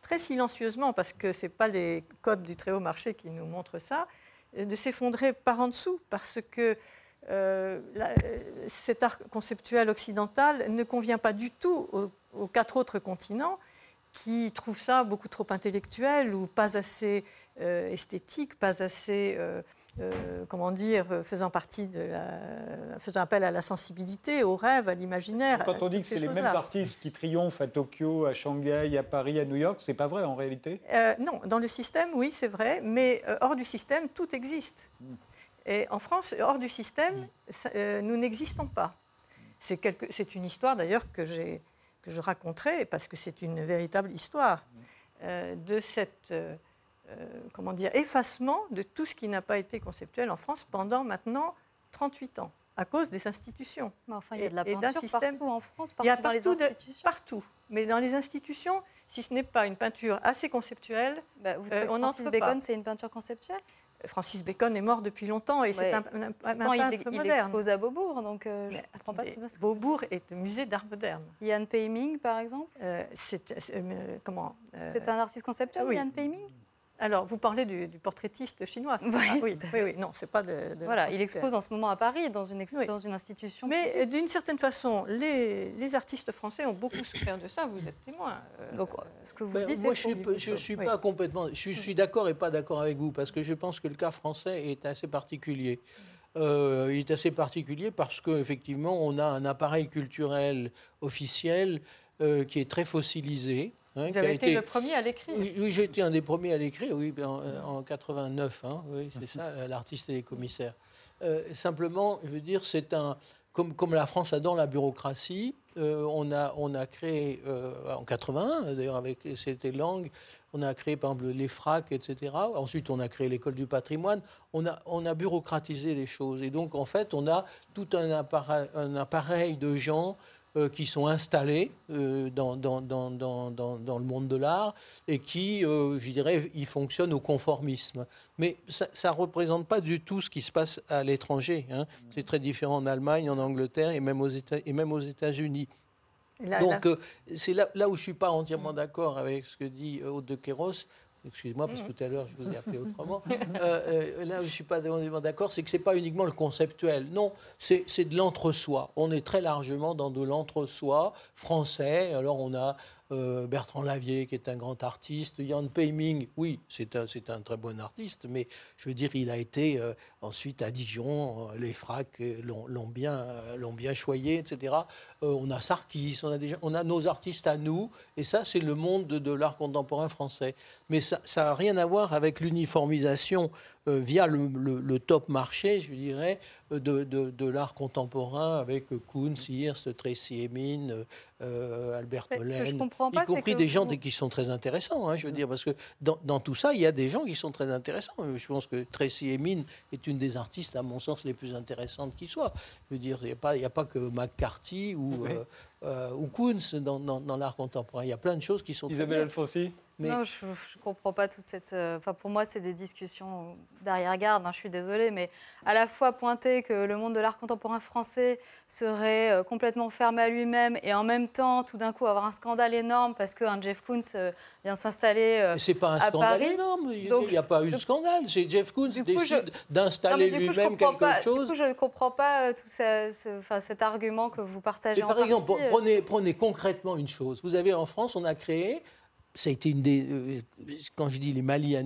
très silencieusement, parce que ce n'est pas les codes du très haut marché qui nous montrent ça, de s'effondrer par en dessous, parce que euh, cet art conceptuel occidental ne convient pas du tout aux quatre autres continents qui trouvent ça beaucoup trop intellectuel ou pas assez euh, esthétique, pas assez, euh, euh, comment dire, faisant partie de la, faisant appel à la sensibilité, au rêve, à l'imaginaire. Quand on dit que ces c'est les mêmes artistes qui triomphent à Tokyo, à Shanghai, à Paris, à New York, c'est pas vrai en réalité? Non, dans le système, oui, c'est vrai, mais hors du système, tout existe. Et en France, hors du système, ça- euh, nous n'existons pas. C'est quelque- une histoire d'ailleurs que, j'ai- que je raconterai, parce que c'est une véritable histoire euh, de cette euh, comment dire, effacement de tout ce qui n'a pas été conceptuel en France pendant maintenant 38 ans, à cause des institutions. Mais enfin, il y a de la peinture système- partout en France, Il y a partout dans les de- institutions. Partout. Mais dans les institutions, si ce n'est pas une peinture assez conceptuelle, Bah, vous Euh, on Francis Bacon, c'est une peinture conceptuelle? Francis Bacon est mort depuis longtemps et c'est Ouais. un, un- un- il, peintre il moderne. expose à Beaubourg, donc euh, je comprends pas attendez, très bien ce que- Beaubourg est un musée d'art moderne. Yann Peiming, par exemple? Euh, c'est euh, comment euh, C'est un artiste conceptuel, oui. Yann Peiming Alors, vous parlez du, du portraitiste chinois. Oui, ça oui, oui, oui, non, c'est pas de. de Voilà, il expose en ce moment à Paris, dans une, ex- Oui. dans une institution. Mais d'une certaine façon, les, les artistes français ont beaucoup souffert de ça. Vous êtes témoin. euh, Donc, ce que vous Ben, dites moi, est je suis, pas- je suis Oui. pas complètement. Je suis, je suis d'accord et pas d'accord avec vous parce que je pense que le cas français est assez particulier. Euh, il est assez particulier parce qu'effectivement, on a un appareil culturel officiel euh, qui est très fossilisé. Hein, Vous avez été le premier à l'écrire. oui, oui, j'ai été un des premiers à l'écrire, oui, ben, en, en 89, hein, oui, c'est ça, l'artiste et les commissaires. Euh, simplement, je veux dire, c'est un. Comme, comme la France adore la bureaucratie, euh, on, a, on a créé, euh, en 81, d'ailleurs, avec c'était langue, on a créé par exemple les FRAC, etc. Ensuite, on a créé l'école du patrimoine. On a, on a bureaucratisé les choses. Et donc, en fait, on a tout un appareil, un appareil de gens euh, qui sont installés euh, dans, dans, dans, dans, le monde de l'art et qui, euh, je dirais, ils fonctionnent au conformisme. Mais ça ne représente pas du tout ce qui se passe à l'étranger. hein. C'est très différent en Allemagne, en Angleterre et même aux Éta- et même aux États-Unis. Donc, c'est là, là où je ne suis pas entièrement d'accord avec ce que dit Aude de Kéros. Excusez-moi, parce que tout à l'heure, je vous ai appelé autrement. Euh, euh, là où je ne suis pas d'accord, c'est que ce n'est pas uniquement le conceptuel. Non, c'est c'est de l'entre-soi. On est très largement dans de l'entre-soi français. Alors, on a euh, Bertrand Lavier, qui est un grand artiste. Jan Peiming, oui, c'est un, un très bon artiste, mais je veux dire, il a été euh, ensuite à Dijon. euh, les fracs l'ont bien, bien choyé, etc. On a Sarkis, on a, on a nos artistes à nous, et ça, c'est le monde de, l'art contemporain français. Mais ça n'a rien à voir avec l'uniformisation via le, top marché, je dirais, de, de- de l'art contemporain avec euh, Koons, Hirst, Tracy Emin, euh, euh, Albert comprends y compris des gens qui sont très intéressants, hein, je veux dire, parce que dans, dans tout ça, il y a des gens qui sont très intéressants. Euh, Je pense que Tracy Emin est une des artistes, à mon sens, les plus intéressantes qui soient. Je veux dire, il n'y a, pas- il y a pas que McCarthy ou, Oui. euh, euh, ou Koons dans, dans- dans l'art contemporain. Il y a plein de choses qui sont très Isabelle. Alfonsi? Mais- Non, je ne comprends pas toute cette. euh, Enfin, pour moi, c'est des discussions d'arrière-garde. hein, je suis désolée, mais à la fois pointer que le monde de l'art contemporain français serait euh, complètement fermé à lui-même et en même temps, tout d'un coup, avoir un scandale énorme parce qu'un Jeff Koons euh, vient s'installer. c'est pas un à scandale Paris, énorme. Il n'y a pas eu de scandale. C'est Jeff Koons je- décide Non, d'installer je lui-même quelque pas- chose. Du coup, je ne comprends pas tout ce- enfin, cet argument que vous partagez Mais en par exemple, partie, prenez, prenez concrètement une chose. Vous avez en France, on a créé ça a été une des. euh, quand je dis les manies,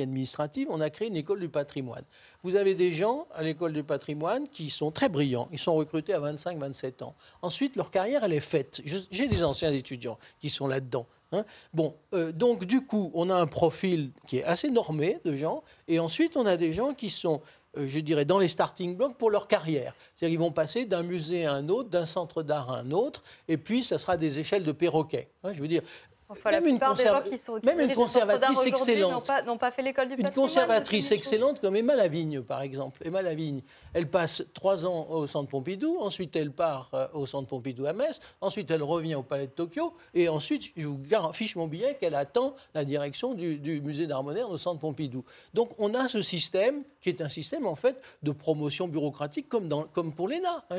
administratives, on a créé une école du patrimoine. Vous avez des gens à l'école du patrimoine qui sont très brillants. Ils sont recrutés à 25-27 ans. Ensuite, leur carrière, elle est faite. J'ai des anciens étudiants qui sont là-dedans. hein. Bon, euh, donc du coup, on a un profil qui est assez normé de gens. Et ensuite, on a des gens qui sont euh, je dirais, dans les starting blocks pour leur carrière. C'est-à-dire qu'ils vont passer d'un musée à un autre, d'un centre d'art à un autre, et puis ça sera des échelles de perroquet. hein. je veux dire, Enfin, la Même une plupart des conserv- gens qui sont qui même une conservatrice excellente. n'ont pas, fait l'école du Une conservatrice excellente comme Emma Lavigne, par exemple. Emma Lavigne, elle passe trois ans au Centre Pompidou, ensuite elle part euh, au Centre Pompidou à Metz, ensuite elle revient au Palais de Tokyo, et ensuite, je vous gar- fiche mon billet qu'elle attend la direction du, du Musée d'Art moderne au Centre Pompidou. Donc on a ce système qui est un système en fait de promotion bureaucratique comme, dans, comme pour l'ENA. hein.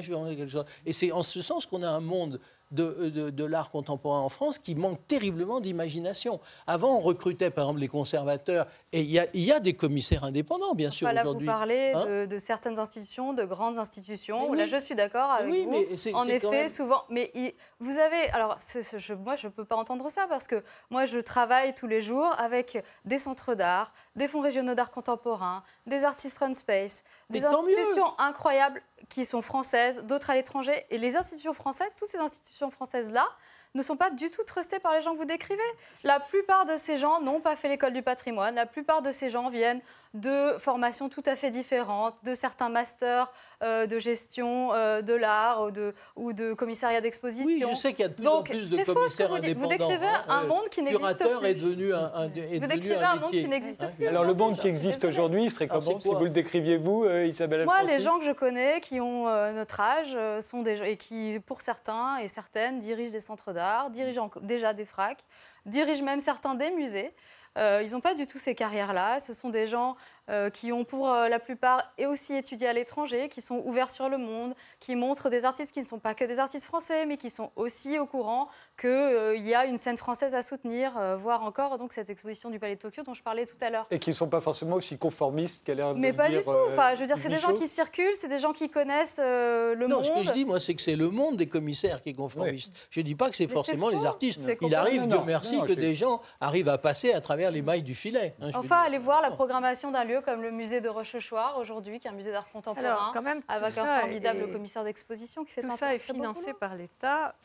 Et c'est en ce sens qu'on a un monde de, de- de l'art contemporain en France qui manque terriblement d'imagination. Avant, on recrutait par exemple les conservateurs, et il y a, il y a des commissaires indépendants, bien sûr, Enfin, là, vous parlez Hein de, de certaines institutions, de grandes institutions. Là, je suis d'accord avec oui, vous. mais c'est- en effet, même- souvent. Mais il- vous avez. Alors, je- moi, je ne peux pas entendre ça parce que moi, je travaille tous les jours avec des centres d'art, des fonds régionaux d'art contemporain, des artistes Run Space, des institutions incroyables qui sont françaises, d'autres à l'étranger. Et les institutions françaises, toutes ces institutions françaises-là, ne sont pas du tout trustées par les gens que vous décrivez. La plupart de ces gens n'ont pas fait l'école du patrimoine. La plupart de ces gens viennent de formations tout à fait différentes, de certains masters euh, de gestion euh, de l'art ou de, ou de commissariat d'exposition. Oui, je sais qu'il y a de plus Donc, en plus de c'est faux ce que commissaires vous dites. Vous indépendants. décrivez hein. un Euh, monde qui n'existe Curateur plus. est devenu un, un- est Vous devenu décrivez un un monde qui n'existe Hein. plus. Alors le monde qui existe aujourd'hui, il serait Alors, comment Si vous le décriviez vous, euh, Isabelle Moi, les gens que je connais qui ont euh, notre âge euh, sont des et qui, pour certains et certaines, dirigent des centres d'art, dirigent en- déjà des fracs, dirigent même certains des musées. Euh, ils n'ont pas du tout ces carrières-là. Ce sont des gens euh, qui ont pour euh, la plupart et aussi étudié à l'étranger, qui sont ouverts sur le monde, qui montrent des artistes qui ne sont pas que des artistes français, mais qui sont aussi au courant qu'il y a une scène française à soutenir, euh, voire encore donc cette exposition du Palais de Tokyo dont je parlais tout à l'heure. Et qui ne sont pas forcément aussi conformistes qu'elle l'air de Mais pas dire, du tout. euh, Enfin, je veux dire, c'est des gens qui circulent, c'est des gens qui connaissent euh, le Non, monde. ce que je dis, moi, c'est que c'est le monde des commissaires qui est conformiste. Je ne dis pas que c'est forcément les artistes. Il arrive, Non, Dieu non, merci, non, que des gens arrivent à passer à travers les mailles du filet. hein, Enfin, allez voir la programmation d'un lieu comme le musée de Rochechouart aujourd'hui, qui est un musée d'art Alors, contemporain, quand même, tout avec un formidable est- commissaire d'exposition qui fait Tout ça est financé par l'État,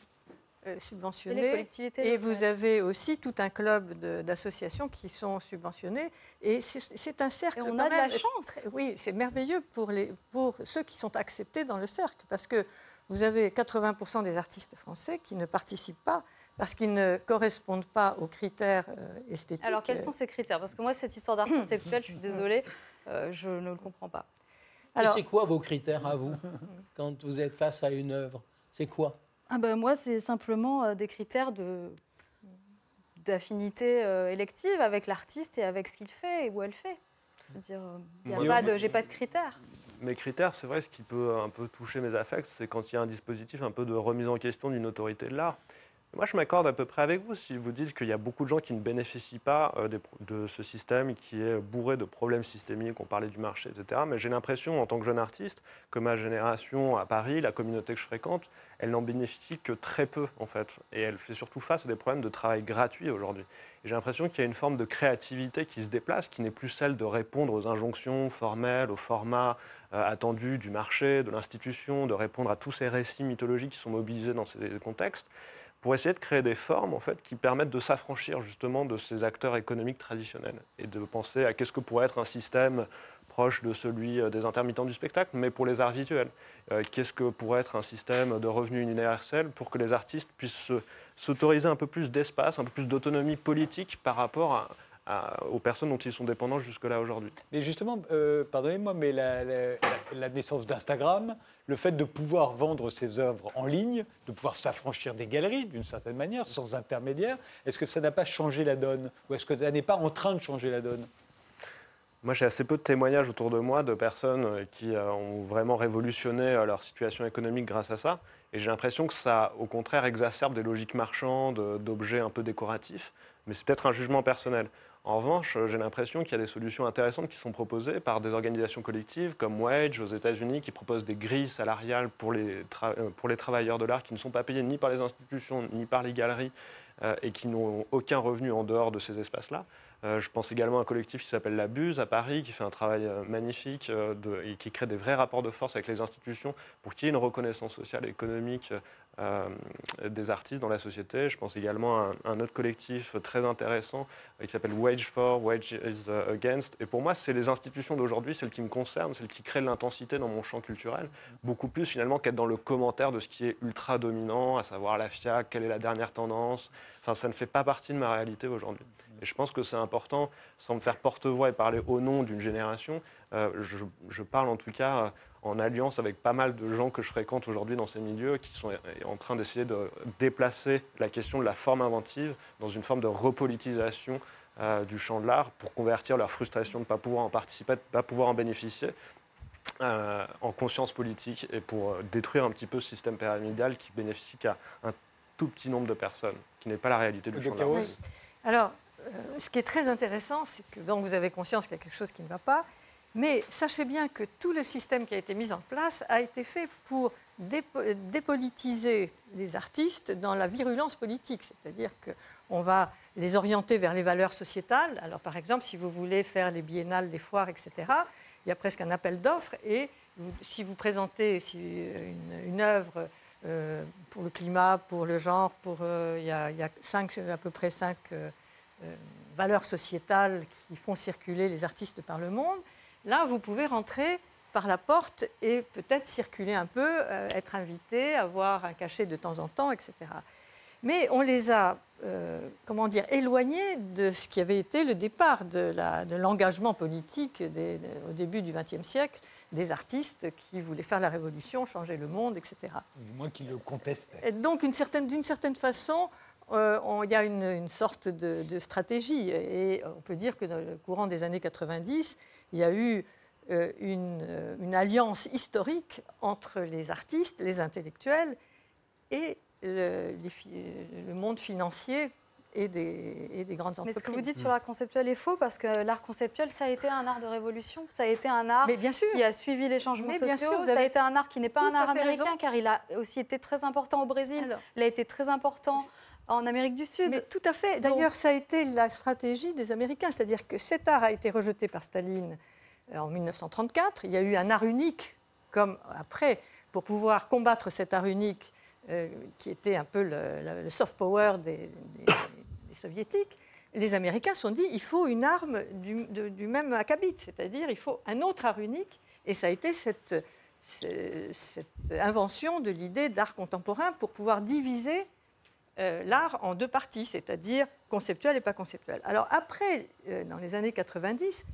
euh, subventionné. Et vous avez aussi tout un club d'associations qui sont subventionnées. Et c'est un cercle Et on quand a de la chance. Oui, c'est merveilleux pour, les, pour ceux qui sont acceptés dans le cercle. Parce que vous avez 80% des artistes français qui ne participent pas parce qu'ils ne correspondent pas aux critères euh, esthétiques. Alors, quels sont ces critères? Parce que moi, cette histoire d'art conceptuel, je suis désolée, euh, je ne le comprends pas. Et Alors- c'est quoi vos critères à vous quand vous êtes face à une œuvre? C'est quoi? Ah ben, moi, c'est simplement euh, des critères de d'affinité euh, élective avec l'artiste et avec ce qu'il fait et où elle fait. Je veux dire, euh, il y a Moi, pas de, j'ai pas de critères. Mes critères, c'est vrai, ce qui peut un peu toucher mes affects, c'est quand il y a un dispositif un peu de remise en question d'une autorité de l'art. Moi, je m'accorde à peu près avec vous si vous dites qu'il y a beaucoup de gens qui ne bénéficient pas euh, de ce système qui est bourré de problèmes systémiques, on parlait du marché, etc. Mais j'ai l'impression, en tant que jeune artiste, que ma génération à Paris, la communauté que je fréquente, elle n'en bénéficie que très peu, en fait. Et elle fait surtout face à des problèmes de travail gratuit aujourd'hui. J'ai l'impression qu'il y a une forme de créativité qui se déplace, qui n'est plus celle de répondre aux injonctions formelles, aux formats euh, attendus du marché, de l'institution, de répondre à tous ces récits mythologiques qui sont mobilisés dans ces contextes, pour essayer de créer des formes en fait, qui permettent de s'affranchir justement de ces acteurs économiques traditionnels et de penser à qu'est-ce que pourrait être un système proche de celui euh, des intermittents du spectacle, mais pour les arts visuels. Euh, qu'est-ce que pourrait être un système de revenus universel pour que les artistes puissent se- s'autoriser un peu plus d'espace, un peu plus d'autonomie politique par rapport à- à- aux personnes dont ils sont dépendants jusque-là aujourd'hui. Mais justement, euh, pardonnez-moi, mais la, la- la- la naissance d'Instagram, le fait de pouvoir vendre ses œuvres en ligne, de pouvoir s'affranchir des galeries d'une certaine manière, sans intermédiaire, est-ce que ça n'a pas changé la donne? Ou est-ce que ça n'est pas en train de changer la donne? Moi, j'ai assez peu de témoignages autour de moi de personnes euh, qui euh, ont vraiment révolutionné leur situation économique grâce à ça. Et j'ai l'impression que ça, au contraire, exacerbe des logiques marchandes, d'objets un peu décoratifs. Mais c'est peut-être un jugement personnel. En revanche, euh, j'ai l'impression qu'il y a des solutions intéressantes qui sont proposées par des organisations collectives comme Wage aux États-Unis qui proposent des grilles salariales pour les, tra- euh, pour les travailleurs de l'art qui ne sont pas payés ni par les institutions ni par les galeries et qui n'ont aucun revenu en dehors de ces espaces-là. Euh, je pense également à un collectif qui s'appelle La Buse à Paris, qui fait un travail euh, magnifique euh, et qui crée des vrais rapports de force avec les institutions pour qu'il y ait une reconnaissance sociale et économique des artistes dans la société. Je pense également à un, autre collectif très intéressant qui s'appelle Wage for, Wage is Against. Et pour moi, c'est les institutions d'aujourd'hui, celles qui me concernent, celles qui créent l'intensité dans mon champ culturel, beaucoup plus finalement qu'être dans le commentaire de ce qui est ultra dominant, à savoir la FIAC, quelle est la dernière tendance. Enfin, ça ne fait pas partie de ma réalité aujourd'hui. Et je pense que c'est important, sans me faire porte-voix et parler au nom d'une génération, euh, je, parle en tout cas euh, en alliance avec pas mal de gens que je fréquente aujourd'hui dans ces milieux qui sont en train d'essayer de déplacer la question de la forme inventive dans une forme de repolitisation euh, du champ de l'art pour convertir leur frustration de ne pas pouvoir en participer, de ne pas pouvoir en bénéficier. en conscience politique et pour détruire un petit peu ce système pyramidal qui bénéficie qu'à un tout petit nombre de personnes, qui n'est pas la réalité du champ de l'art. Alors, euh, ce qui est très intéressant, c'est que donc, vous avez conscience qu'il y a quelque chose qui ne va pas, mais sachez bien que tout le système qui a été mis en place a été fait pour dépolitiser les artistes dans la virulence politique, c'est-à-dire qu'on va les orienter vers les valeurs sociétales. Alors par exemple, si vous voulez faire les biennales, les foires, etc., il y a presque un appel d'offres et si vous présentez une, œuvre euh, pour le climat, pour le genre, pour, euh, il, y a, cinq, à peu près cinq euh, valeurs sociétales qui font circuler les artistes par le monde, là, vous pouvez rentrer par la porte et peut-être circuler un peu, euh, être invité, avoir un cachet de temps en temps, etc. Mais on les a, euh, comment dire, éloignés de ce qui avait été le départ de l'engagement de politique au début du XXe siècle des artistes qui voulaient faire la révolution, changer le monde, etc. Du moins qui le contestaient. donc, d'une certaine, certaine façon, euh, il y a une, sorte de, stratégie. Et on peut dire que dans le courant des années 90, il y a eu euh, euh, une, alliance historique entre les artistes, les intellectuels et le, monde financier et des, des, grandes entreprises. Mais ce que vous dites sur l'art conceptuel est faux parce que l'art conceptuel, ça a été un art de révolution, ça a été un art qui a suivi les changements sociaux, ça a été un art qui n'est pas un art américain car il a aussi été très important au Brésil, il a été très important en Amérique du Sud. Mais tout à fait. D'ailleurs, ça a été la stratégie des Américains. C'est-à-dire que cet art a été rejeté par Staline euh, en 1934. Il y a eu un art unique, comme après, pour pouvoir combattre cet art unique, euh, qui était un peu le, soft power des, soviétiques. Les Américains se sont dit il faut une arme du, même acabit, c'est-à-dire il faut un autre art unique. Et ça a été cette, cette invention de l'idée d'art contemporain pour pouvoir diviser euh, l'art en deux parties, c'est-à-dire conceptuel et pas conceptuel. Alors après, euh, dans les années 90,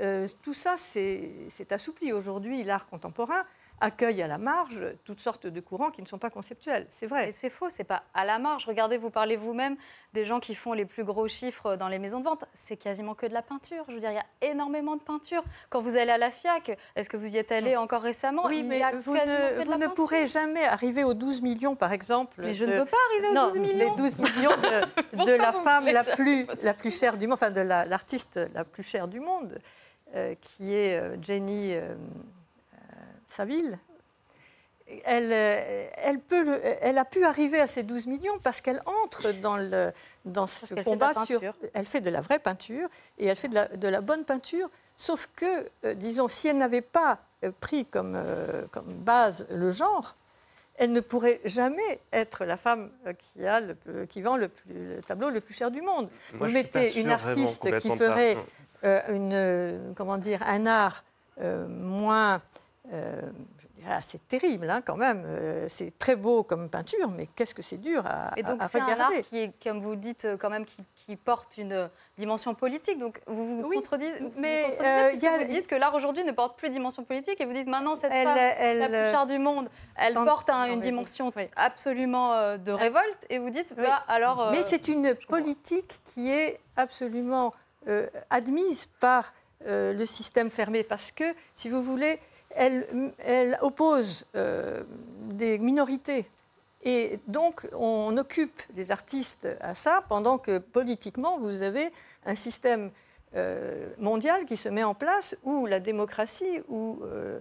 euh, tout ça s'est assoupli. Aujourd'hui, l'art contemporain accueille à la marge toutes sortes de courants qui ne sont pas conceptuels. C'est vrai. Et c'est faux, c'est pas à la marge. Regardez, vous parlez vous-même des gens qui font les plus gros chiffres dans les maisons de vente. C'est quasiment que de la peinture. Je veux dire, il y a énormément de peinture. Quand vous allez à la FIAC, est-ce que vous y êtes allé encore récemment? Oui, mais vous ne, vous ne pourrez jamais arriver aux 12 millions, par exemple. Mais je ne veux pas arriver aux 12 millions. Les 12 millions de, la femme la plus, la plus chère du monde, enfin de l'artiste la, plus chère du monde, euh, qui est euh, Jenny. Euh, sa ville, elle, euh, elle, peut elle, a pu arriver à ces 12 millions parce qu'elle entre dans, le, dans ce combat sur. Elle fait de la vraie peinture et elle fait de la, de la bonne peinture, sauf que, euh, disons, si elle n'avait pas euh, pris comme, comme base le genre, elle ne pourrait jamais être la femme qui, a le, qui vend le, tableau le plus cher du monde. Vous mettez une artiste qui ferait une, comment dire, un art moins euh, ah, c'est terrible hein, quand même. Euh, c'est très beau comme peinture, mais qu'est-ce que c'est dur à, Et donc, c'est un art qui est, comme vous dites, euh, quand même, qui, porte une dimension politique. Donc vous vous contredisez, mais vous, dites que l'art aujourd'hui ne porte plus de dimension politique et vous dites maintenant cette femme la plus chère du monde, elle porte une dimension absolument de révolte et vous dites bah, alors. mais c'est une politique qui est absolument admise par le système fermé parce que, si vous voulez, elle, oppose euh, des minorités. Et donc, on occupe les artistes à ça, pendant que politiquement, vous avez un système euh, mondial qui se met en place où la démocratie euh,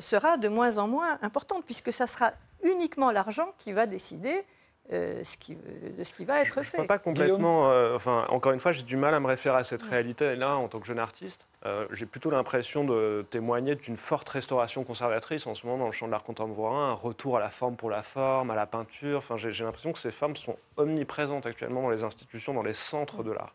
sera de moins en moins importante, puisque ça sera uniquement l'argent qui va décider euh, ce, qui, de ce qui va être Je ne fait. pas complètement. euh, enfin, encore une fois, j'ai du mal à me référer à cette réalité-là en tant que jeune artiste. Euh, j'ai plutôt l'impression de témoigner d'une forte restauration conservatrice en ce moment dans le champ de l'art contemporain, un retour à la forme pour la forme, à la peinture. Enfin, j'ai l'impression que ces formes sont omniprésentes actuellement dans les institutions, dans les centres de l'art.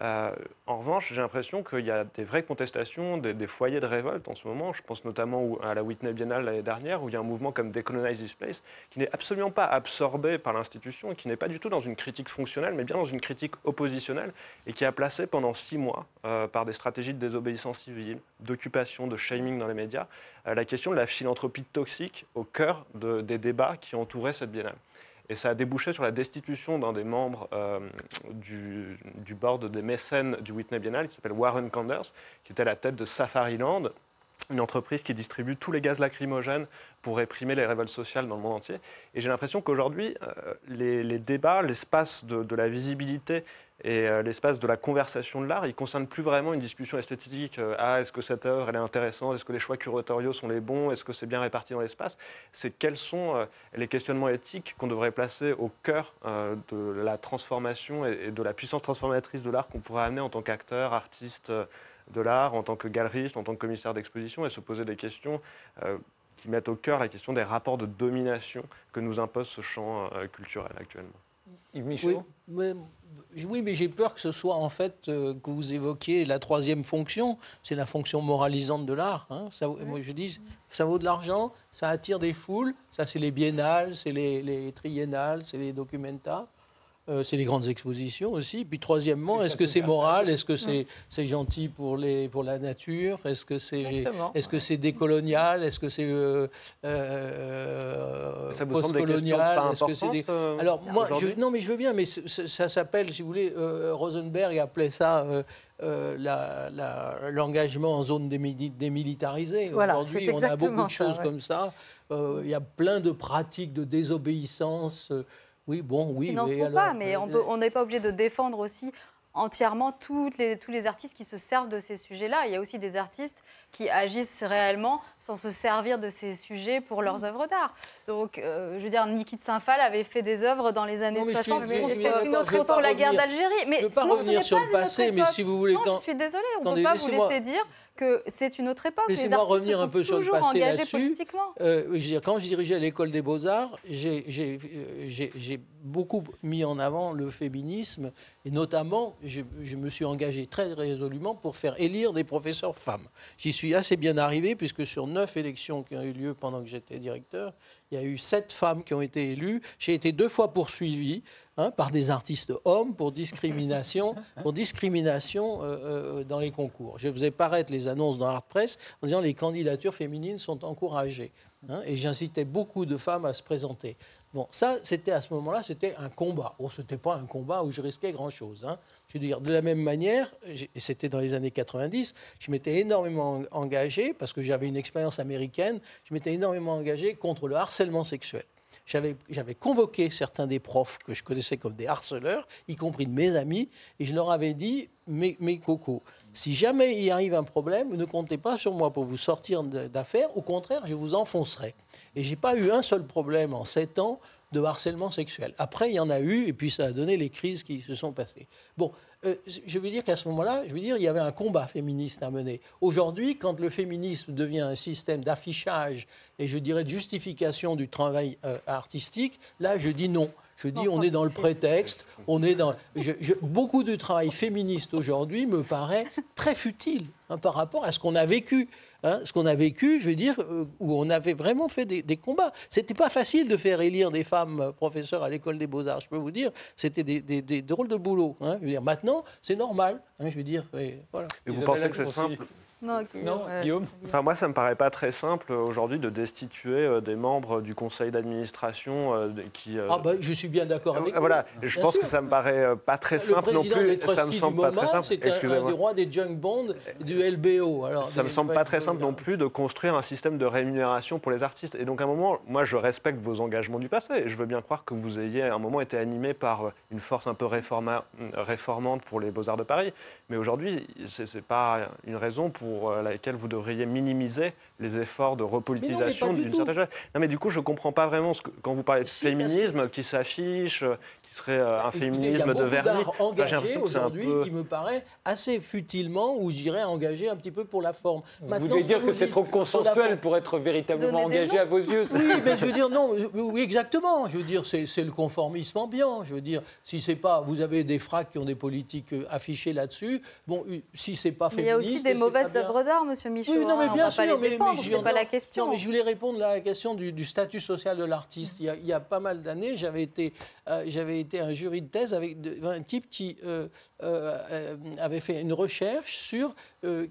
Euh, en revanche, j'ai l'impression qu'il y a des vraies contestations, des, foyers de révolte en ce moment. Je pense notamment à la Whitney Biennale l'année dernière, où il y a un mouvement comme Decolonize This Place, qui n'est absolument pas absorbé par l'institution, qui n'est pas du tout dans une critique fonctionnelle, mais bien dans une critique oppositionnelle, et qui a placé pendant six mois, euh, par des stratégies de désobéissance civile, d'occupation, de shaming dans les médias, euh, la question de la philanthropie toxique au cœur de- des débats qui entouraient cette biennale. Et ça a débouché sur la destitution d'un des membres euh, du, board des mécènes du Whitney Biennale, qui s'appelle Warren Kanders, qui était à la tête de Safariland, une entreprise qui distribue tous les gaz lacrymogènes pour réprimer les révoltes sociales dans le monde entier. Et j'ai l'impression qu'aujourd'hui, euh, les, débats, l'espace de la visibilité et euh, l'espace de la conversation de l'art, il ne concerne plus vraiment une discussion esthétique. euh, ah, est-ce que cette œuvre elle est intéressante? Est-ce que les choix curatoriaux sont les bons? Est-ce que c'est bien réparti dans l'espace? C'est quels sont euh, les questionnements éthiques qu'on devrait placer au cœur euh, de la transformation et, et de la puissance transformatrice de l'art qu'on pourrait amener en tant qu'acteur, artiste de l'art, en tant que galeriste, en tant que commissaire d'exposition, et se poser des questions euh, qui mettent au cœur la question des rapports de domination que nous impose ce champ euh, culturel actuellement. Yves Michaud? Oui, mais, oui, mais j'ai peur que ce soit en fait euh, que vous évoquiez la troisième fonction, c'est la fonction moralisante de l'art. hein. Ça, Moi je dis, ça vaut de l'argent, ça attire des foules, ça c'est les biennales, c'est les, les triennales, c'est les documenta. Euh, c'est les grandes expositions aussi. Puis troisièmement, est-ce que c'est moral? Est-ce que c'est gentil pour, les, pour la nature? Est-ce que c'est Exactement. est-ce que c'est décolonial? Est-ce que c'est euh, euh, postcolonial? pas Est-ce que c'est importantes des- euh, alors moi, je, non, mais je veux bien, mais ça s'appelle, si vous voulez, euh, Rosenberg appelait ça euh, euh, l'engagement en zone démili- démilitarisée. Voilà, Aujourd'hui, on a beaucoup de ça, choses ouais. comme ça. Euh, Il y a plein de pratiques de désobéissance. Euh, oui, bon, oui. Ils n'en sont alors, pas, mais euh, on peut- on n'est pas obligé de défendre aussi entièrement toutes les, tous les artistes qui se servent de ces sujets-là. Il y a aussi des artistes qui agissent réellement sans se servir de ces sujets pour leurs œuvres d'art. Donc, euh, je veux dire, Niki de Saint-Phal avait fait des œuvres dans les années Non, mais je suis- 60 je suis- pour, je euh, contre la guerre d'Algérie. Mais Je ne veux pas non, revenir sur le passé, mais si vous voulez, Non, quand, je suis désolée, on ne peut pas vous laisser dire que c'est une autre époque. Laissez-moi revenir un peu sur le passé là-dessus. Euh, quand je dirigeais l'école des beaux-arts, euh, j'ai beaucoup mis en avant le féminisme et notamment, je, je me suis engagé très résolument pour faire élire des professeurs femmes. J'y suis assez bien arrivé puisque sur neuf élections qui ont eu lieu pendant que j'étais directeur, il y a eu sept femmes qui ont été élues. J'ai été deux fois poursuivi hein, par des artistes hommes pour discrimination, pour discrimination euh, euh, dans les concours. Je faisais paraître les annonces dans Art Press en disant les candidatures féminines sont encouragées. hein, et j'incitais beaucoup de femmes à se présenter. Bon, ça, c'était à ce moment-là, c'était un combat. Oh, ce n'était pas un combat où je risquais grand-chose. hein. Je veux dire, de la même manière, et c'était dans les années 90, je m'étais énormément en- engagé, parce que j'avais une expérience américaine, je m'étais énormément engagé contre le harcèlement sexuel. J'avais convoqué certains des profs que je connaissais comme des harceleurs, y compris de mes amis, et je leur avais dit, mes, mes cocos, si jamais il arrive un problème, ne comptez pas sur moi pour vous sortir d'affaires, au contraire, je vous enfoncerai. Et j'ai pas eu un seul problème en sept ans de harcèlement sexuel. Après, il y en a eu, et puis ça a donné les crises qui se sont passées. Bon, euh, je veux dire qu'à ce moment-là, je veux dire, il y avait un combat féministe à mener. Aujourd'hui, quand le féminisme devient un système d'affichage et je dirais de justification du travail euh, artistique, là, je dis non. Je dis, on est dans le prétexte, on est dans. je- je- beaucoup de travail féministe aujourd'hui me paraît très futile hein, par rapport à ce qu'on a vécu. Hein. ce qu'on a vécu, je veux dire, euh, où on avait vraiment fait des, des combats. C'était pas facile de faire élire des femmes euh, professeurs à l'école des beaux-arts. Je peux vous dire, c'était des, des- des drôles de boulot. hein. Je veux dire, maintenant, c'est normal. hein, je veux dire, et voilà. Et vous Isabelle pensez que c'est simple Non, Guillaume, Non, euh, Guillaume. Enfin, moi, ça me paraît pas très simple euh, aujourd'hui de destituer euh, des membres du conseil d'administration euh, qui. euh, Ah ben, je suis bien d'accord avec euh, vous. voilà, je Bien pense sûr. que ça me paraît euh, pas très Le simple non plus. Ça me semble pas très moment, simple. c'est un, un des rois des junk bonds et du LBO. Alors, Ça me des- semble pas très simple non plus de construire un système de rémunération pour les artistes. Et donc, à un moment, moi, je respecte vos engagements du passé. Et je veux bien croire que vous ayez, à un moment, été animé par une force un peu réforma- réformante pour les Beaux-Arts de Paris. Mais aujourd'hui, c'est n'est pas une raison pour pour euh, laquelle vous devriez minimiser les efforts de repolitisation d'une certaine Non, mais du coup, je ne comprends pas vraiment ce que, quand vous parlez de féminisme qui s'affiche, euh, qui serait euh, un féminisme de vernis. engagé aujourd'hui peu... qui me paraît assez futilement, ou je dirais engagé un petit peu pour la forme. Vous voulez dire que c'est trop consensuel pour être véritablement engagé à vos yeux Oui, mais je veux dire, non, oui, exactement. Je veux dire, c'est le conformisme ambiant. Je veux dire, si c'est pas. Vous avez des fracs qui ont des politiques affichées là-dessus. Bon, si c'est pas féministe. il y a aussi des mauvaises œuvres d'art, monsieur Michaud. Oui, non, mais bien sûr, mais, c'est pas la question. Non, mais je voulais répondre à la question du, statut social de l'artiste. Il, y a pas mal d'années, j'avais été, euh, j'avais été un jury de thèse avec un type qui euh, euh, avait fait une recherche sur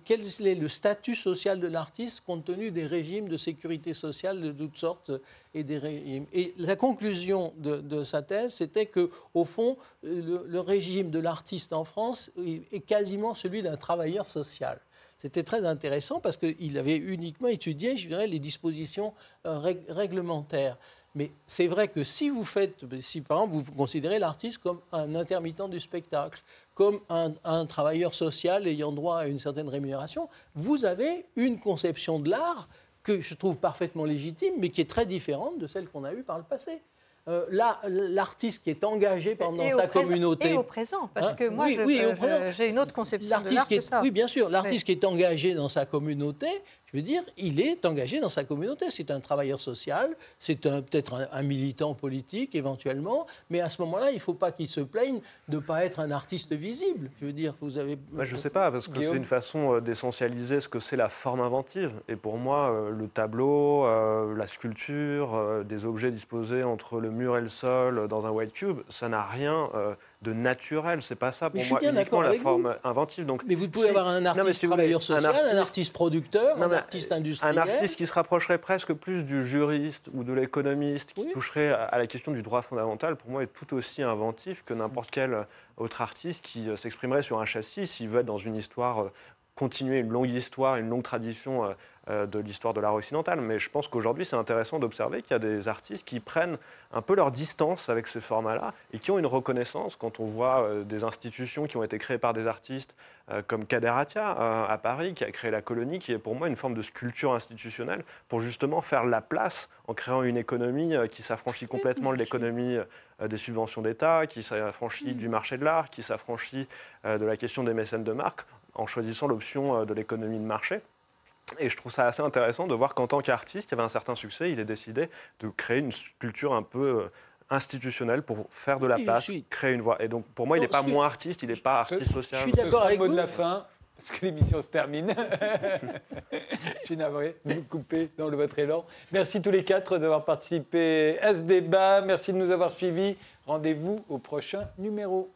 quel est le statut social de l'artiste compte tenu des régimes de sécurité sociale de toutes sortes et des régimes. Et la conclusion de, sa thèse, c'était que, au fond, le, le régime de l'artiste en France est quasiment celui d'un travailleur social. C'était très intéressant parce qu'il avait uniquement étudié, je dirais, les dispositions euh, réglementaires. Mais c'est vrai que si vous faites, si par exemple vous considérez l'artiste comme un intermittent du spectacle, comme un, travailleur social ayant droit à une certaine rémunération, vous avez une conception de l'art que je trouve parfaitement légitime, mais qui est très différente de celle qu'on a eue par le passé. Euh, là, l'artiste qui est engagé dans sa communauté. Et au présent, parce hein que moi, j'ai une autre conception de l'art que ça. Oui, bien sûr. L'artiste qui est engagé dans sa communauté, je veux dire, il est engagé dans sa communauté. C'est un travailleur social, c'est peut-être un, militant politique éventuellement, mais à ce moment-là, il ne faut pas qu'il se plaigne de ne pas être un artiste visible. Je veux dire, vous avez. je ne sais pas, parce que c'est une façon euh, d'essentialiser ce que c'est la forme inventive. Et pour moi, euh, le tableau, euh, la sculpture, des objets disposés entre le mur et le sol dans un white cube, ça n'a rien de naturel. C'est pas ça pour moi uniquement la forme inventive. Donc, mais vous pouvez avoir un artiste travailleur social, un artiste, producteur, un artiste industriel. Un artiste qui se rapprocherait presque plus du juriste ou de l'économiste, qui toucherait à la question du droit fondamental, pour moi est tout aussi inventif que n'importe quel autre artiste qui euh, s'exprimerait sur un châssis s'il veut être dans une histoire euh, continuer une longue histoire, une longue tradition euh, euh, de l'histoire de l'art occidental. Mais je pense qu'aujourd'hui, c'est intéressant d'observer qu'il y a des artistes qui prennent un peu leur distance avec ces formats-là et qui ont une reconnaissance quand on voit euh, des institutions qui ont été créées par des artistes comme Kader Atia à Paris, qui a créé la colonie, qui est pour moi une forme de sculpture institutionnelle pour justement faire la place en créant une économie qui s'affranchit complètement de l'économie des subventions d'État, qui s'affranchit du marché de l'art, qui s'affranchit de la question des mécènes de marque en choisissant l'option euh, de l'économie de marché. Et je trouve ça assez intéressant de voir qu'en tant qu'artiste, il y avait un certain succès, il est décidé de créer une culture un peu euh, institutionnelle pour faire de la place, créer une voix. Et donc pour moi, il n'est pas moins artiste, il n'est pas artiste social. Je suis d'accord avec le mot de la fin. Parce que l'émission se termine. je suis navré de vous couper dans le votre élan. Merci tous les quatre d'avoir participé à ce débat. Merci de nous avoir suivis. Rendez-vous au prochain numéro.